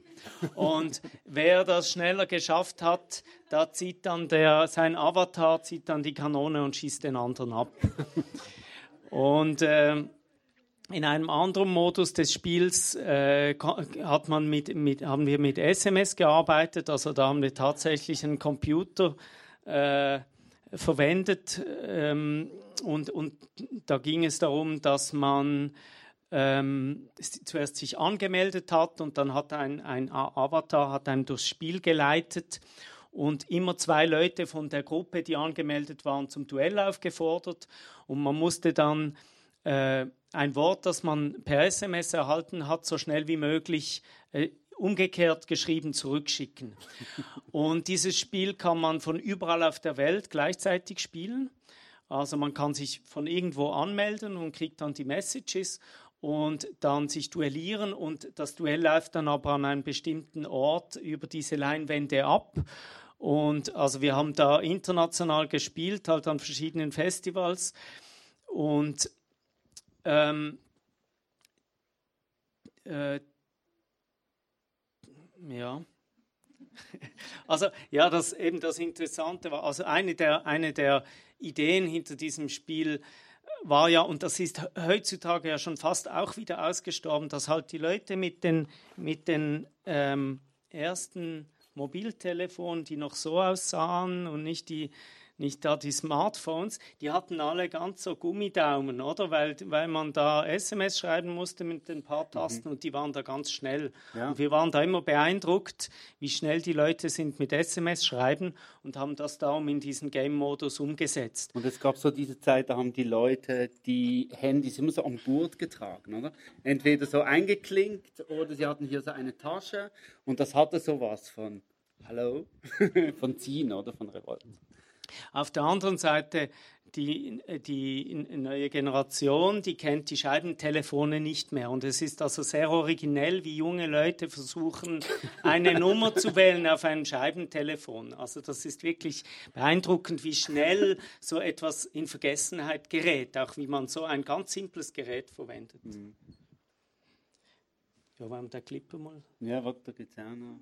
Und wer das schneller geschafft hat, da zieht dann der, sein Avatar zieht dann die Kanone und schießt den anderen ab. Und äh, in einem anderen Modus des Spiels äh, hat man mit, mit, haben wir mit SMS gearbeitet. Also da haben wir tatsächlich einen Computer äh, verwendet. Ähm, und, und da ging es darum, dass man ähm, zuerst sich angemeldet hat und dann hat ein, ein Avatar hat einem durchs Spiel geleitet und immer zwei Leute von der Gruppe, die angemeldet waren, zum Duell aufgefordert. Und man musste dann äh, ein Wort, das man per SMS erhalten hat, so schnell wie möglich äh, umgekehrt geschrieben zurückschicken. Und dieses Spiel kann man von überall auf der Welt gleichzeitig spielen. Also man kann sich von irgendwo anmelden und kriegt dann die Messages und dann sich duellieren und das Duell läuft dann aber an einem bestimmten Ort über diese Leinwände ab. Und also wir haben da international gespielt, halt an verschiedenen Festivals und ähm, äh, ja. Also ja, das eben das Interessante war, also eine der, eine der Ideen hinter diesem Spiel war ja, und das ist heutzutage ja schon fast auch wieder ausgestorben, dass halt die Leute mit den, mit den ähm, ersten Mobiltelefonen, die noch so aussahen und nicht die nicht da die Smartphones, die hatten alle ganz so Gummidaumen, oder? Weil, weil man da SMS schreiben musste mit ein paar mhm. Tasten mhm. und die waren da ganz schnell. Ja. Und wir waren da immer beeindruckt, wie schnell die Leute sind mit SMS schreiben und haben das darum in diesen Game-Modus umgesetzt. Und es gab so diese Zeit, da haben die Leute die Handys immer so am Gurt getragen, oder? Entweder so eingeklinkt oder sie hatten hier so eine Tasche und das hatte sowas von Hallo, von Ziehen oder von Revolten. Auf der anderen Seite, die, die neue Generation, die kennt die Scheibentelefone nicht mehr. Und es ist also sehr originell, wie junge Leute versuchen, eine Nummer zu wählen auf einem Scheibentelefon. Also das ist wirklich beeindruckend, wie schnell so etwas in Vergessenheit gerät, auch wie man so ein ganz simples Gerät verwendet. Mhm. Ja, wir haben der Clipper mal. Ja, warte, da geht's auch noch.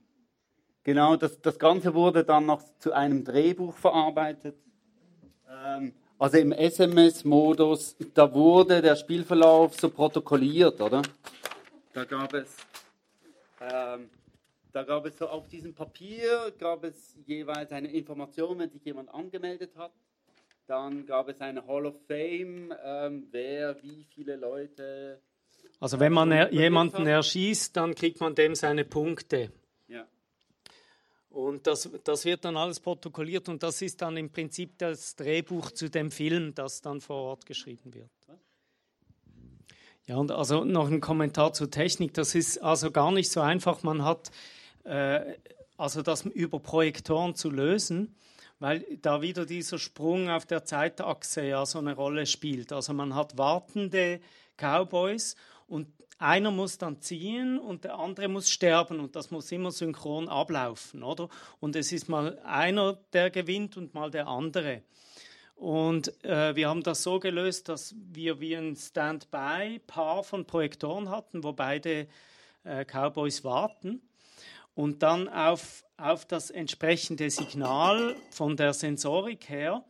Genau, das, das Ganze wurde dann noch zu einem Drehbuch verarbeitet. Ähm, also im SMS-Modus, da wurde der Spielverlauf so protokolliert, oder? Da gab es, ähm, da gab es so auf diesem Papier gab es jeweils eine Information, wenn sich jemand angemeldet hat. Dann gab es eine Hall of Fame, ähm, wer, wie viele Leute. Also wenn man er, jemanden erschießt, dann kriegt man dem seine Punkte. Und das, das wird dann alles protokolliert und das ist dann im Prinzip das Drehbuch zu dem Film, das dann vor Ort geschrieben wird. Ja, und also noch ein Kommentar zur Technik. Das ist also gar nicht so einfach. Man hat äh, also das über Projektoren zu lösen, weil da wieder dieser Sprung auf der Zeitachse ja so eine Rolle spielt. Also man hat wartende Cowboys und einer muss dann ziehen und der andere muss sterben und das muss immer synchron ablaufen, oder? Und es ist mal einer, der gewinnt und mal der andere. Und äh, wir haben das so gelöst, dass wir wie ein Standby-Paar von Projektoren hatten, wo beide äh, Cowboys warten und dann auf, auf das entsprechende Signal von der Sensorik her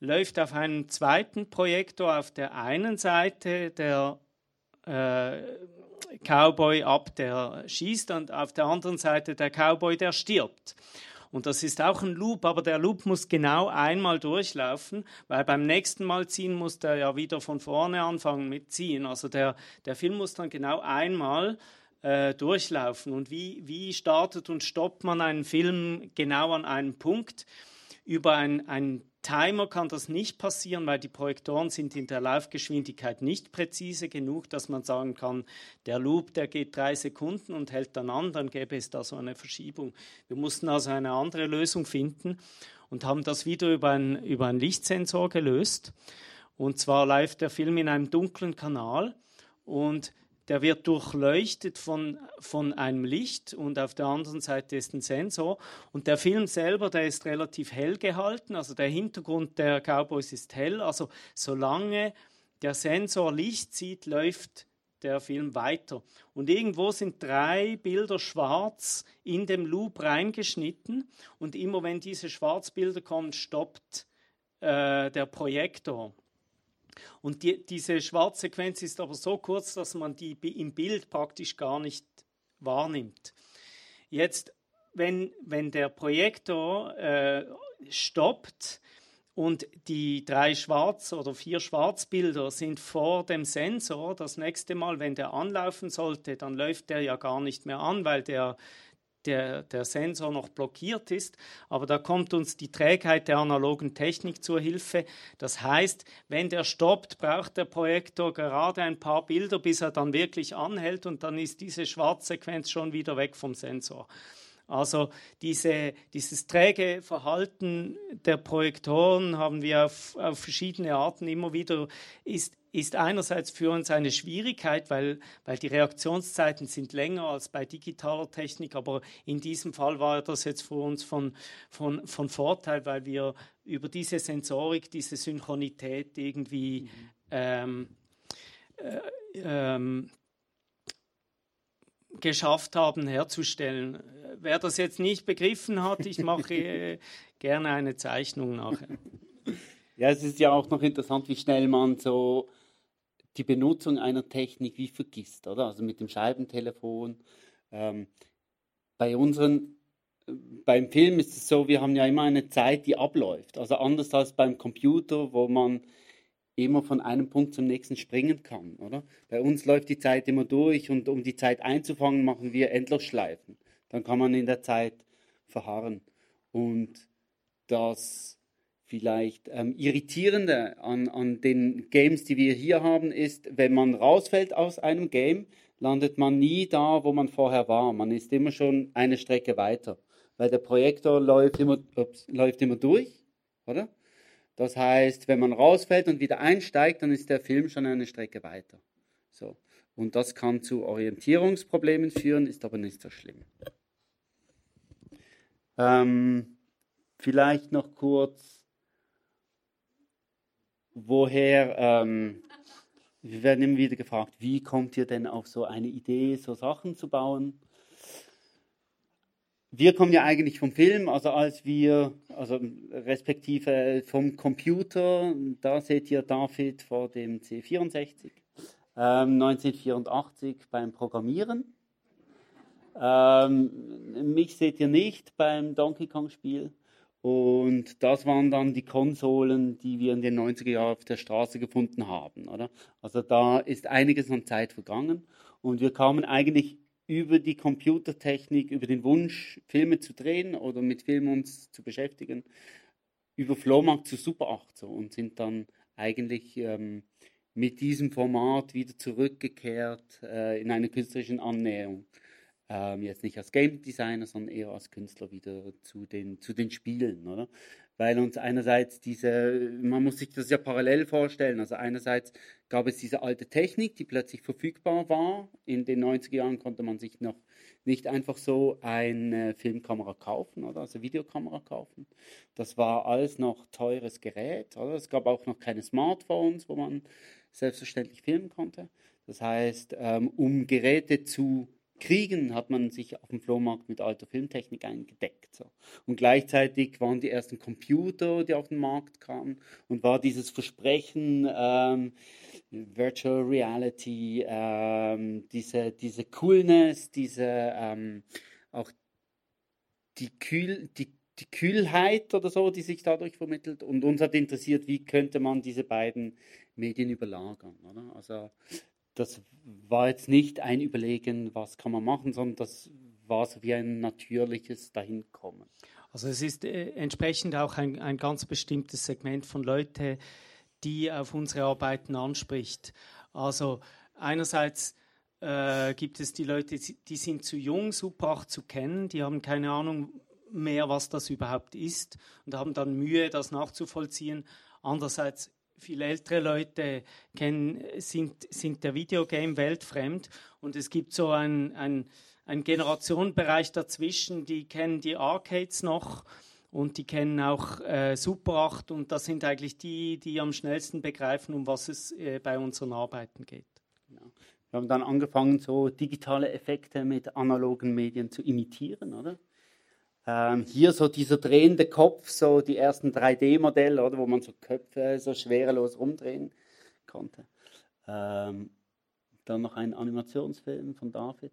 läuft auf einem zweiten Projektor auf der einen Seite der äh, Cowboy ab, der schießt, und auf der anderen Seite der Cowboy, der stirbt. Und das ist auch ein Loop, aber der Loop muss genau einmal durchlaufen, weil beim nächsten Mal ziehen muss der ja wieder von vorne anfangen mit ziehen. Also der, der Film muss dann genau einmal äh, durchlaufen. Und wie, wie startet und stoppt man einen Film genau an einem Punkt? Über einen Timer kann das nicht passieren, weil die Projektoren sind in der Laufgeschwindigkeit nicht präzise genug, dass man sagen kann, der Loop, der geht drei Sekunden und hält dann an, dann gäbe es da so eine Verschiebung. Wir mussten also eine andere Lösung finden und haben das wieder über, ein, über einen Lichtsensor gelöst. Und zwar läuft der Film in einem dunklen Kanal und der wird durchleuchtet von, von einem Licht und auf der anderen Seite ist ein Sensor. Und der Film selber, der ist relativ hell gehalten, also der Hintergrund der Cowboys ist hell. Also solange der Sensor Licht sieht, läuft der Film weiter. Und irgendwo sind drei Bilder schwarz in dem Loop reingeschnitten und immer wenn diese Schwarzbilder kommen, stoppt äh, der Projektor. Und die, diese Schwarzsequenz ist aber so kurz, dass man die im Bild praktisch gar nicht wahrnimmt. Jetzt, wenn, wenn der Projektor äh, stoppt und die drei Schwarz- oder vier Schwarzbilder sind vor dem Sensor, das nächste Mal, wenn der anlaufen sollte, dann läuft der ja gar nicht mehr an, weil der der, der Sensor noch blockiert ist. Aber da kommt uns die Trägheit der analogen Technik zur Hilfe. Das heißt, wenn der stoppt, braucht der Projektor gerade ein paar Bilder, bis er dann wirklich anhält und dann ist diese Schwarzsequenz schon wieder weg vom Sensor. Also diese, dieses träge Verhalten der Projektoren haben wir auf, auf verschiedene Arten immer wieder, ist, ist einerseits für uns eine Schwierigkeit, weil, weil die Reaktionszeiten sind länger als bei digitaler Technik, aber in diesem Fall war das jetzt für uns von, von, von Vorteil, weil wir über diese Sensorik, diese Synchronität irgendwie mhm. ähm, äh, ähm, geschafft haben herzustellen. Wer das jetzt nicht begriffen hat, ich mache äh, gerne eine Zeichnung nachher. Ja, es ist ja auch noch interessant, wie schnell man so die Benutzung einer Technik wie vergisst, oder? Also mit dem Scheibentelefon. Ähm, bei unseren, äh, beim Film ist es so, wir haben ja immer eine Zeit, die abläuft. Also anders als beim Computer, wo man immer von einem Punkt zum nächsten springen kann, oder? Bei uns läuft die Zeit immer durch und um die Zeit einzufangen, machen wir Endlosschleifen. Dann kann man in der Zeit verharren. Und das vielleicht ähm, Irritierende an, an den Games, die wir hier haben, ist, wenn man rausfällt aus einem Game, landet man nie da, wo man vorher war. Man ist immer schon eine Strecke weiter. Weil der Projektor läuft immer, ups, läuft immer durch, oder? Das heißt, wenn man rausfällt und wieder einsteigt, dann ist der Film schon eine Strecke weiter. So. Und das kann zu Orientierungsproblemen führen, ist aber nicht so schlimm. Ähm, vielleicht noch kurz, woher, ähm, wir werden immer wieder gefragt, wie kommt ihr denn auf so eine Idee, so Sachen zu bauen? Wir kommen ja eigentlich vom Film, also als wir, also respektive vom Computer, da seht ihr David vor dem C64, ähm, 1984 beim Programmieren. Ähm, mich seht ihr nicht beim Donkey Kong Spiel. Und das waren dann die Konsolen, die wir in den 90er Jahren auf der Straße gefunden haben. Oder? Also da ist einiges an Zeit vergangen und wir kamen eigentlich über die Computertechnik, über den Wunsch, Filme zu drehen oder mit Filmen uns zu beschäftigen, über Flohmarkt zu Super 8 so, und sind dann eigentlich ähm, mit diesem Format wieder zurückgekehrt äh, in einer künstlerischen Annäherung ähm, jetzt nicht als Game Designer, sondern eher als Künstler wieder zu den, zu den Spielen, oder? Weil uns einerseits diese, man muss sich das ja parallel vorstellen, also einerseits gab es diese alte Technik, die plötzlich verfügbar war. In den 90er Jahren konnte man sich noch nicht einfach so eine Filmkamera kaufen, oder? Also Videokamera kaufen. Das war alles noch teures Gerät, oder? Es gab auch noch keine Smartphones, wo man selbstverständlich filmen konnte. Das heißt, ähm, um Geräte zu Kriegen hat man sich auf dem Flohmarkt mit alter Filmtechnik eingedeckt. So. Und gleichzeitig waren die ersten Computer, die auf den Markt kamen und war dieses Versprechen, ähm, Virtual Reality, ähm, diese, diese Coolness, diese ähm, auch die, Kühl, die, die Kühlheit oder so, die sich dadurch vermittelt. Und uns hat interessiert, wie könnte man diese beiden Medien überlagern. Oder? Also das war jetzt nicht ein Überlegen, was kann man machen, sondern das war so wie ein natürliches Dahinkommen. Also es ist äh, entsprechend auch ein, ein ganz bestimmtes Segment von Leuten, die auf unsere Arbeiten anspricht. Also einerseits äh, gibt es die Leute, die sind zu jung, Super 8 zu kennen, die haben keine Ahnung mehr, was das überhaupt ist und haben dann Mühe, das nachzuvollziehen. Andererseits viele ältere Leute kennen, sind, sind der Videogame-Welt fremd und es gibt so einen ein Generationenbereich dazwischen, die kennen die Arcades noch und die kennen auch äh, Super 8 und das sind eigentlich die, die am schnellsten begreifen, um was es äh, bei unseren Arbeiten geht. Genau. Wir haben dann angefangen, so digitale Effekte mit analogen Medien zu imitieren, oder? Ähm, hier so dieser drehende Kopf, so die ersten 3D-Modelle, oder, wo man so Köpfe so schwerelos rumdrehen konnte. Ähm, dann noch ein Animationsfilm von David.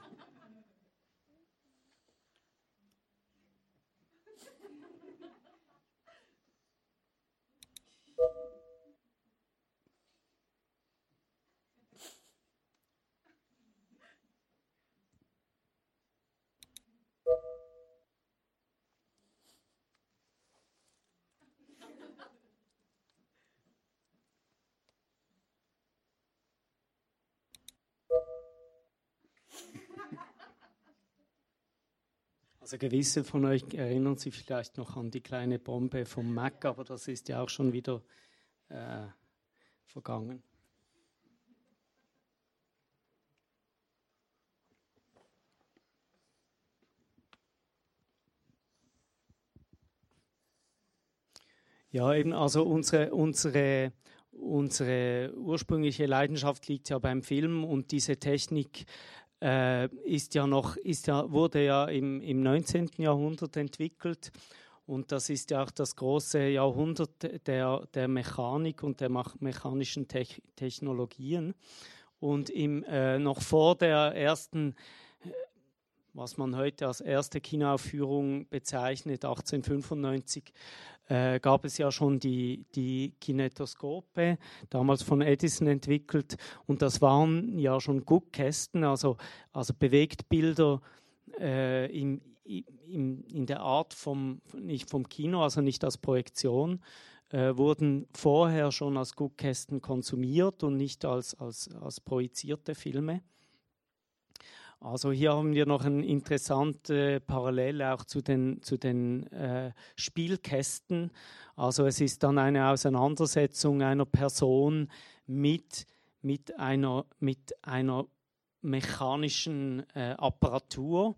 Also gewisse von euch erinnern sich vielleicht noch an die kleine Bombe vom Mac, aber das ist ja auch schon wieder äh, vergangen. Ja, eben, also unsere, unsere, unsere ursprüngliche Leidenschaft liegt ja beim Film und diese Technik äh, ist ja noch, ist ja, wurde ja im, im 19. Jahrhundert entwickelt. Und das ist ja auch das große Jahrhundert der, der Mechanik und der mechanischen Te Technologien. Und im, äh, noch vor der ersten was man heute als erste Kinoaufführung bezeichnet, 1895, äh, gab es ja schon die, die Kinetoskope, damals von Edison entwickelt. Und das waren ja schon Guckkästen, also, also Bewegtbilder äh, im, im, in der Art vom, nicht vom Kino, also nicht als Projektion, äh, wurden vorher schon als Guckkästen konsumiert und nicht als, als, als projizierte Filme. Also hier haben wir noch eine interessante Parallele auch zu den, zu den äh, Spielkästen. Also es ist dann eine Auseinandersetzung einer Person mit, mit, einer, mit einer mechanischen äh, Apparatur.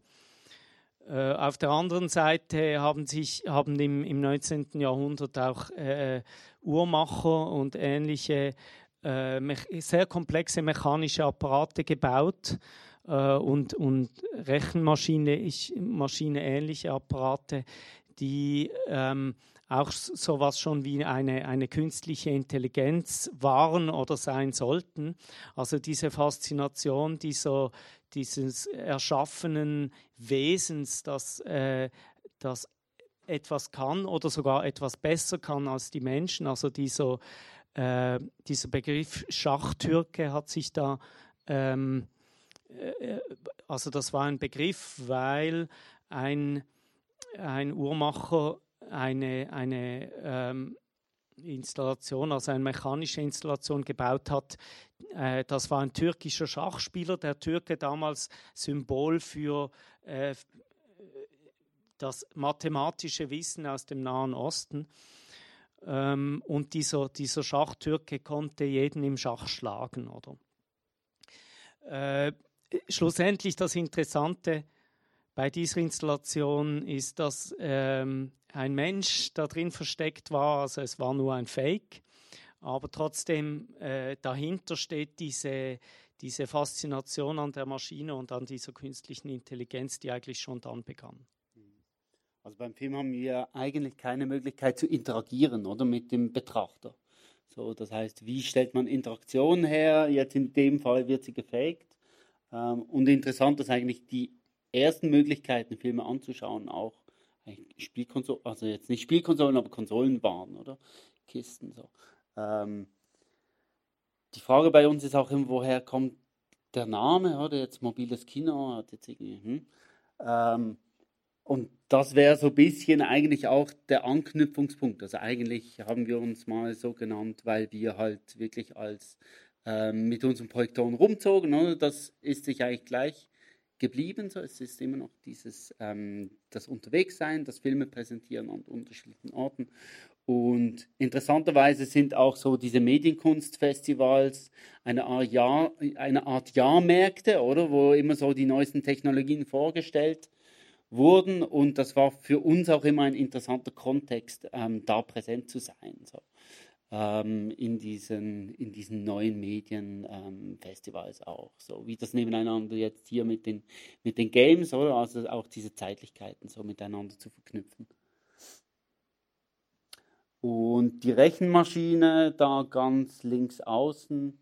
Äh, auf der anderen Seite haben sich haben im, im 19. Jahrhundert auch äh, Uhrmacher und ähnliche äh, sehr komplexe mechanische Apparate gebaut äh, und, und Rechenmaschine ich, Maschine ähnliche Apparate, die ähm, auch sowas schon wie eine, eine künstliche Intelligenz waren oder sein sollten. Also diese Faszination dieser, dieses erschaffenen Wesens, das, äh, das etwas kann oder sogar etwas besser kann als die Menschen. Also dieser, äh, dieser Begriff Schachtürke hat sich da ähm, äh, also das war ein Begriff, weil ein, ein Uhrmacher eine, eine ähm, Installation, also eine mechanische Installation gebaut hat. Äh, das war ein türkischer Schachspieler, der Türke damals Symbol für äh, das mathematische Wissen aus dem Nahen Osten. Ähm, und dieser, dieser Schachtürke konnte jeden im Schach schlagen, oder? Äh, schlussendlich das Interessante bei dieser Installation ist, dass ähm, ein Mensch da drin versteckt war, also es war nur ein Fake, aber trotzdem äh, dahinter steht diese, diese Faszination an der Maschine und an dieser künstlichen Intelligenz, die eigentlich schon dann begann. Also beim Film haben wir eigentlich keine Möglichkeit zu interagieren oder mit dem Betrachter. So, das heißt, wie stellt man Interaktion her? Jetzt in dem Fall wird sie gefaked. Ähm, und interessant, dass eigentlich die ersten Möglichkeiten, Filme anzuschauen, auch Spielkonsolen, also jetzt nicht Spielkonsolen, aber Konsolen waren, oder? Kisten so. Ähm, die Frage bei uns ist auch immer, woher kommt der Name, oder? Jetzt mobiles Kino hat jetzt irgendwie, hm. ähm, und das wäre so ein bisschen eigentlich auch der Anknüpfungspunkt. Also eigentlich haben wir uns mal so genannt, weil wir halt wirklich als ähm, mit unseren Projektoren rumzogen. Oder? Das ist sich eigentlich gleich geblieben. So. Es ist immer noch dieses ähm, das Unterwegssein, das Filme präsentieren an unterschiedlichen Orten. Und interessanterweise sind auch so diese Medienkunstfestivals eine Art, Jahr, eine Art Jahrmärkte, oder? Wo immer so die neuesten Technologien vorgestellt wurden. Und das war für uns auch immer ein interessanter Kontext, ähm, da präsent zu sein. So ähm, in, diesen, in diesen neuen Medienfestivals ähm, auch. So wie das nebeneinander jetzt hier mit den, mit den Games, oder? Also auch diese Zeitlichkeiten so miteinander zu verknüpfen. Und die Rechenmaschine da ganz links außen,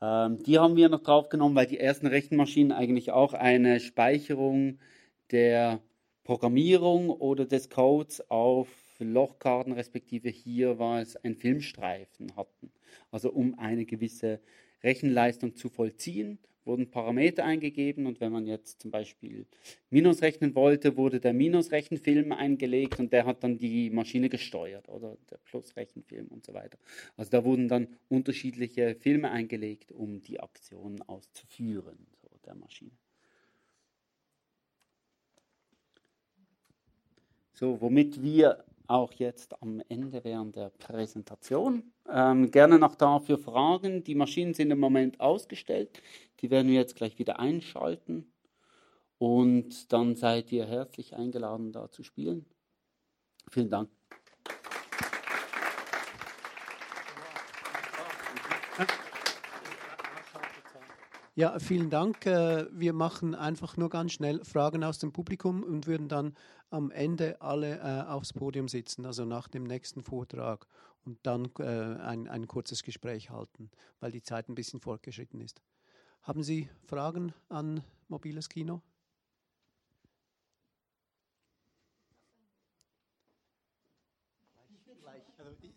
ähm, die haben wir noch draufgenommen, weil die ersten Rechenmaschinen eigentlich auch eine Speicherung der Programmierung oder des Codes auf Lochkarten, respektive hier war es ein Filmstreifen hatten. Also um eine gewisse Rechenleistung zu vollziehen, wurden Parameter eingegeben und wenn man jetzt zum Beispiel Minus rechnen wollte, wurde der Minusrechenfilm eingelegt und der hat dann die Maschine gesteuert oder der Plusrechenfilm und so weiter. Also da wurden dann unterschiedliche Filme eingelegt, um die Aktion auszuführen so der Maschine. So, womit wir auch jetzt am Ende während der Präsentation. Ähm, gerne noch dafür Fragen. Die Maschinen sind im Moment ausgestellt. Die werden wir jetzt gleich wieder einschalten. Und dann seid ihr herzlich eingeladen, da zu spielen. Vielen Dank. Ja, vielen Dank. Äh, wir machen einfach nur ganz schnell Fragen aus dem Publikum und würden dann am Ende alle äh, aufs Podium sitzen, also nach dem nächsten Vortrag und dann äh, ein, ein kurzes Gespräch halten, weil die Zeit ein bisschen fortgeschritten ist. Haben Sie Fragen an mobiles Kino?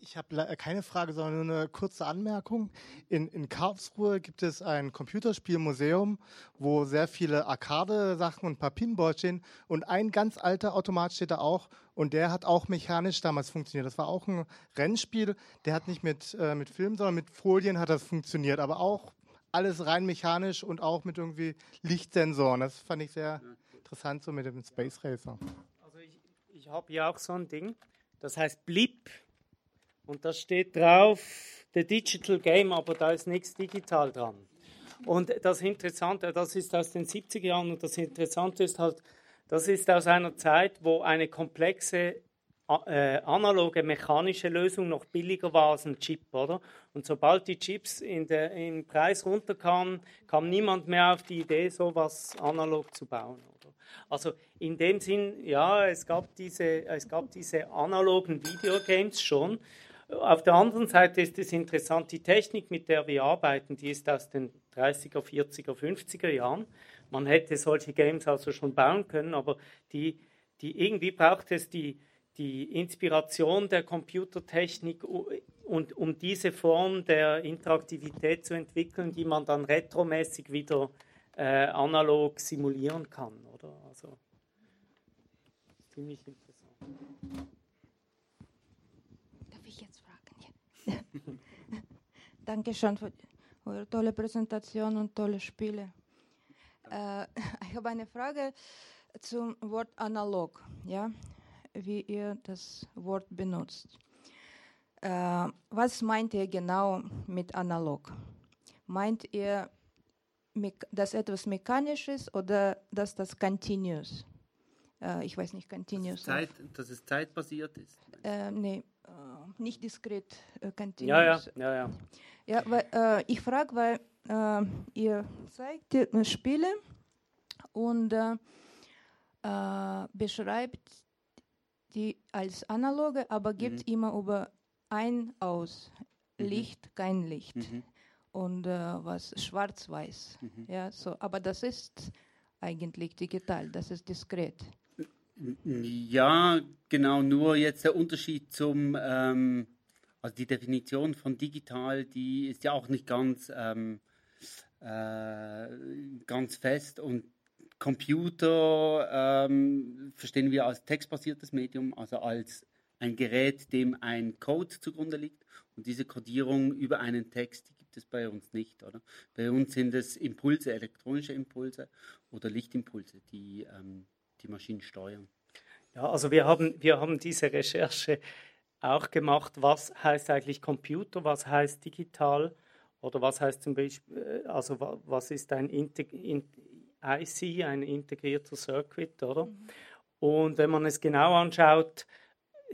Ich habe keine Frage, sondern nur eine kurze Anmerkung. In, in Karlsruhe gibt es ein Computerspielmuseum, wo sehr viele Arcade-Sachen und ein paar Pinballs stehen. Und ein ganz alter Automat steht da auch. Und der hat auch mechanisch damals funktioniert. Das war auch ein Rennspiel. Der hat nicht mit, äh, mit Film, sondern mit Folien hat das funktioniert. Aber auch alles rein mechanisch und auch mit irgendwie Lichtsensoren. Das fand ich sehr interessant so mit dem Space Racer. Also ich, ich habe hier auch so ein Ding. Das heißt Blip. Und da steht drauf, The Digital Game, aber da ist nichts digital dran. Und das Interessante, das ist aus den 70er Jahren und das Interessante ist halt, das ist aus einer Zeit, wo eine komplexe äh, analoge mechanische Lösung noch billiger war als ein Chip, oder? Und sobald die Chips in der, im Preis runterkamen, kam niemand mehr auf die Idee, so etwas analog zu bauen. Oder? Also in dem Sinn, ja, es gab diese, es gab diese analogen Videogames schon, auf der anderen Seite ist es interessant, die Technik, mit der wir arbeiten, die ist aus den 30er, 40er, 50er Jahren. Man hätte solche Games also schon bauen können, aber die, die irgendwie braucht es die, die Inspiration der Computertechnik, und, um diese Form der Interaktivität zu entwickeln, die man dann retromäßig wieder äh, analog simulieren kann. Oder? Also, ziemlich interessant. Danke schon für eure tolle Präsentation und tolle Spiele. Äh, ich habe eine Frage zum Wort analog, ja, wie ihr das Wort benutzt. Äh, was meint ihr genau mit analog? Meint ihr, dass etwas mechanisch ist oder dass das continuous? Äh, ich weiß nicht, continuous. Dass es, Zeit, dass es zeitbasiert ist? Äh, nee, nicht diskret äh, Ja, ja, ja. ja. ja weil, äh, ich frage, weil äh, ihr zeigt äh, Spiele und äh, beschreibt die als analoge, aber gibt mhm. immer über ein aus. Mhm. Licht, kein Licht. Mhm. Und was schwarz-weiß. Mhm. Ja, so. Aber das ist eigentlich digital, das ist diskret. Ja, genau, nur jetzt der Unterschied zum, ähm, also die Definition von digital, die ist ja auch nicht ganz, ähm, äh, ganz fest und Computer ähm, verstehen wir als textbasiertes Medium, also als ein Gerät, dem ein Code zugrunde liegt und diese Codierung über einen Text, die gibt es bei uns nicht, oder? Bei uns sind es Impulse, elektronische Impulse oder Lichtimpulse, die ähm, die Maschinen steuern. Ja, also wir haben, wir haben diese Recherche auch gemacht, was heißt eigentlich Computer, was heißt digital oder was heißt zum Beispiel, äh, also was ist ein Integ IC, ein integrierter Circuit, oder? Mhm. Und wenn man es genau anschaut,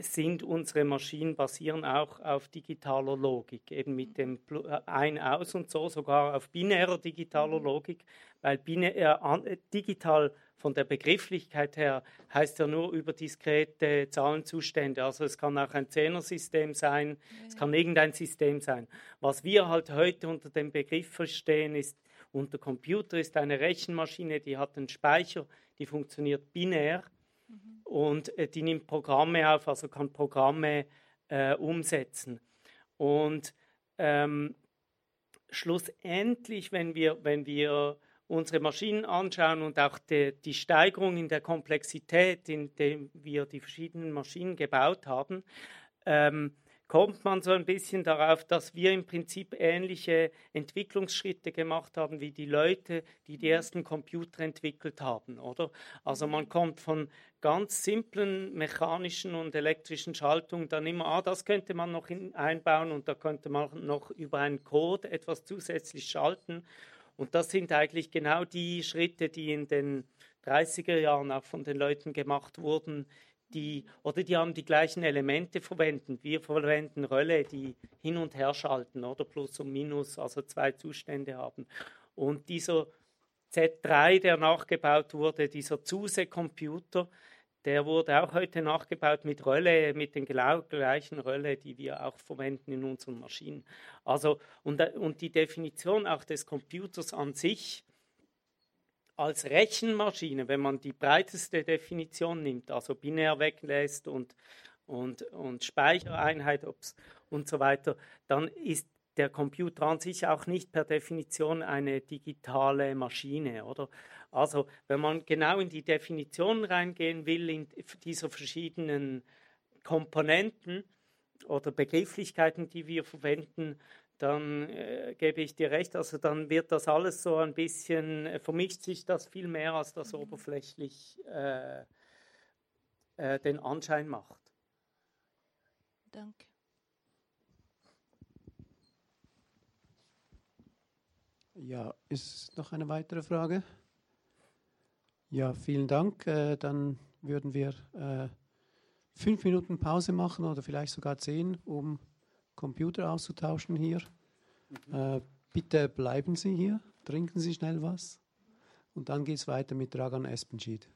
sind unsere Maschinen basieren auch auf digitaler Logik, eben mit dem äh, Ein-Aus und so, sogar auf binärer digitaler mhm. Logik, weil binär, äh, digital von der Begrifflichkeit her heißt ja nur über diskrete Zahlenzustände. Also es kann auch ein Zehnersystem sein, ja. es kann irgendein System sein. Was wir halt heute unter dem Begriff verstehen, ist, unter Computer ist eine Rechenmaschine, die hat einen Speicher, die funktioniert binär und äh, die nimmt Programme auf, also kann Programme äh, umsetzen. Und ähm, schlussendlich, wenn wir, wenn wir unsere Maschinen anschauen und auch die, die Steigerung in der Komplexität, in der wir die verschiedenen Maschinen gebaut haben, ähm, kommt man so ein bisschen darauf, dass wir im Prinzip ähnliche Entwicklungsschritte gemacht haben wie die Leute, die die ersten Computer entwickelt haben, oder? Also man kommt von ganz simplen mechanischen und elektrischen Schaltungen dann immer, ah, das könnte man noch in, einbauen und da könnte man noch über einen Code etwas zusätzlich schalten und das sind eigentlich genau die Schritte, die in den 30er Jahren auch von den Leuten gemacht wurden, die, oder die haben die gleichen Elemente verwendet. Wir verwenden Rölle, die hin und her schalten, oder Plus und Minus, also zwei Zustände haben. Und dieser Z3, der nachgebaut wurde, dieser Zuse-Computer, der wurde auch heute nachgebaut mit Rölle, mit den gleichen Rölle, die wir auch verwenden in unseren Maschinen. Also, und, und die Definition auch des Computers an sich als Rechenmaschine, wenn man die breiteste Definition nimmt, also binär weglässt und, und, und Speichereinheit und so weiter, dann ist der Computer an sich auch nicht per Definition eine digitale Maschine, oder? Also, wenn man genau in die Definition reingehen will, in dieser verschiedenen Komponenten oder Begrifflichkeiten, die wir verwenden, dann äh, gebe ich dir recht, also dann wird das alles so ein bisschen, äh, vermischt sich das viel mehr, als das oberflächlich äh, äh, den Anschein macht. Danke. Ja, ist noch eine weitere Frage? Ja, vielen Dank. Äh, dann würden wir äh, fünf Minuten Pause machen oder vielleicht sogar zehn, um Computer auszutauschen hier. Mhm. Äh, bitte bleiben Sie hier, trinken Sie schnell was und dann geht es weiter mit Dragan Espenschid.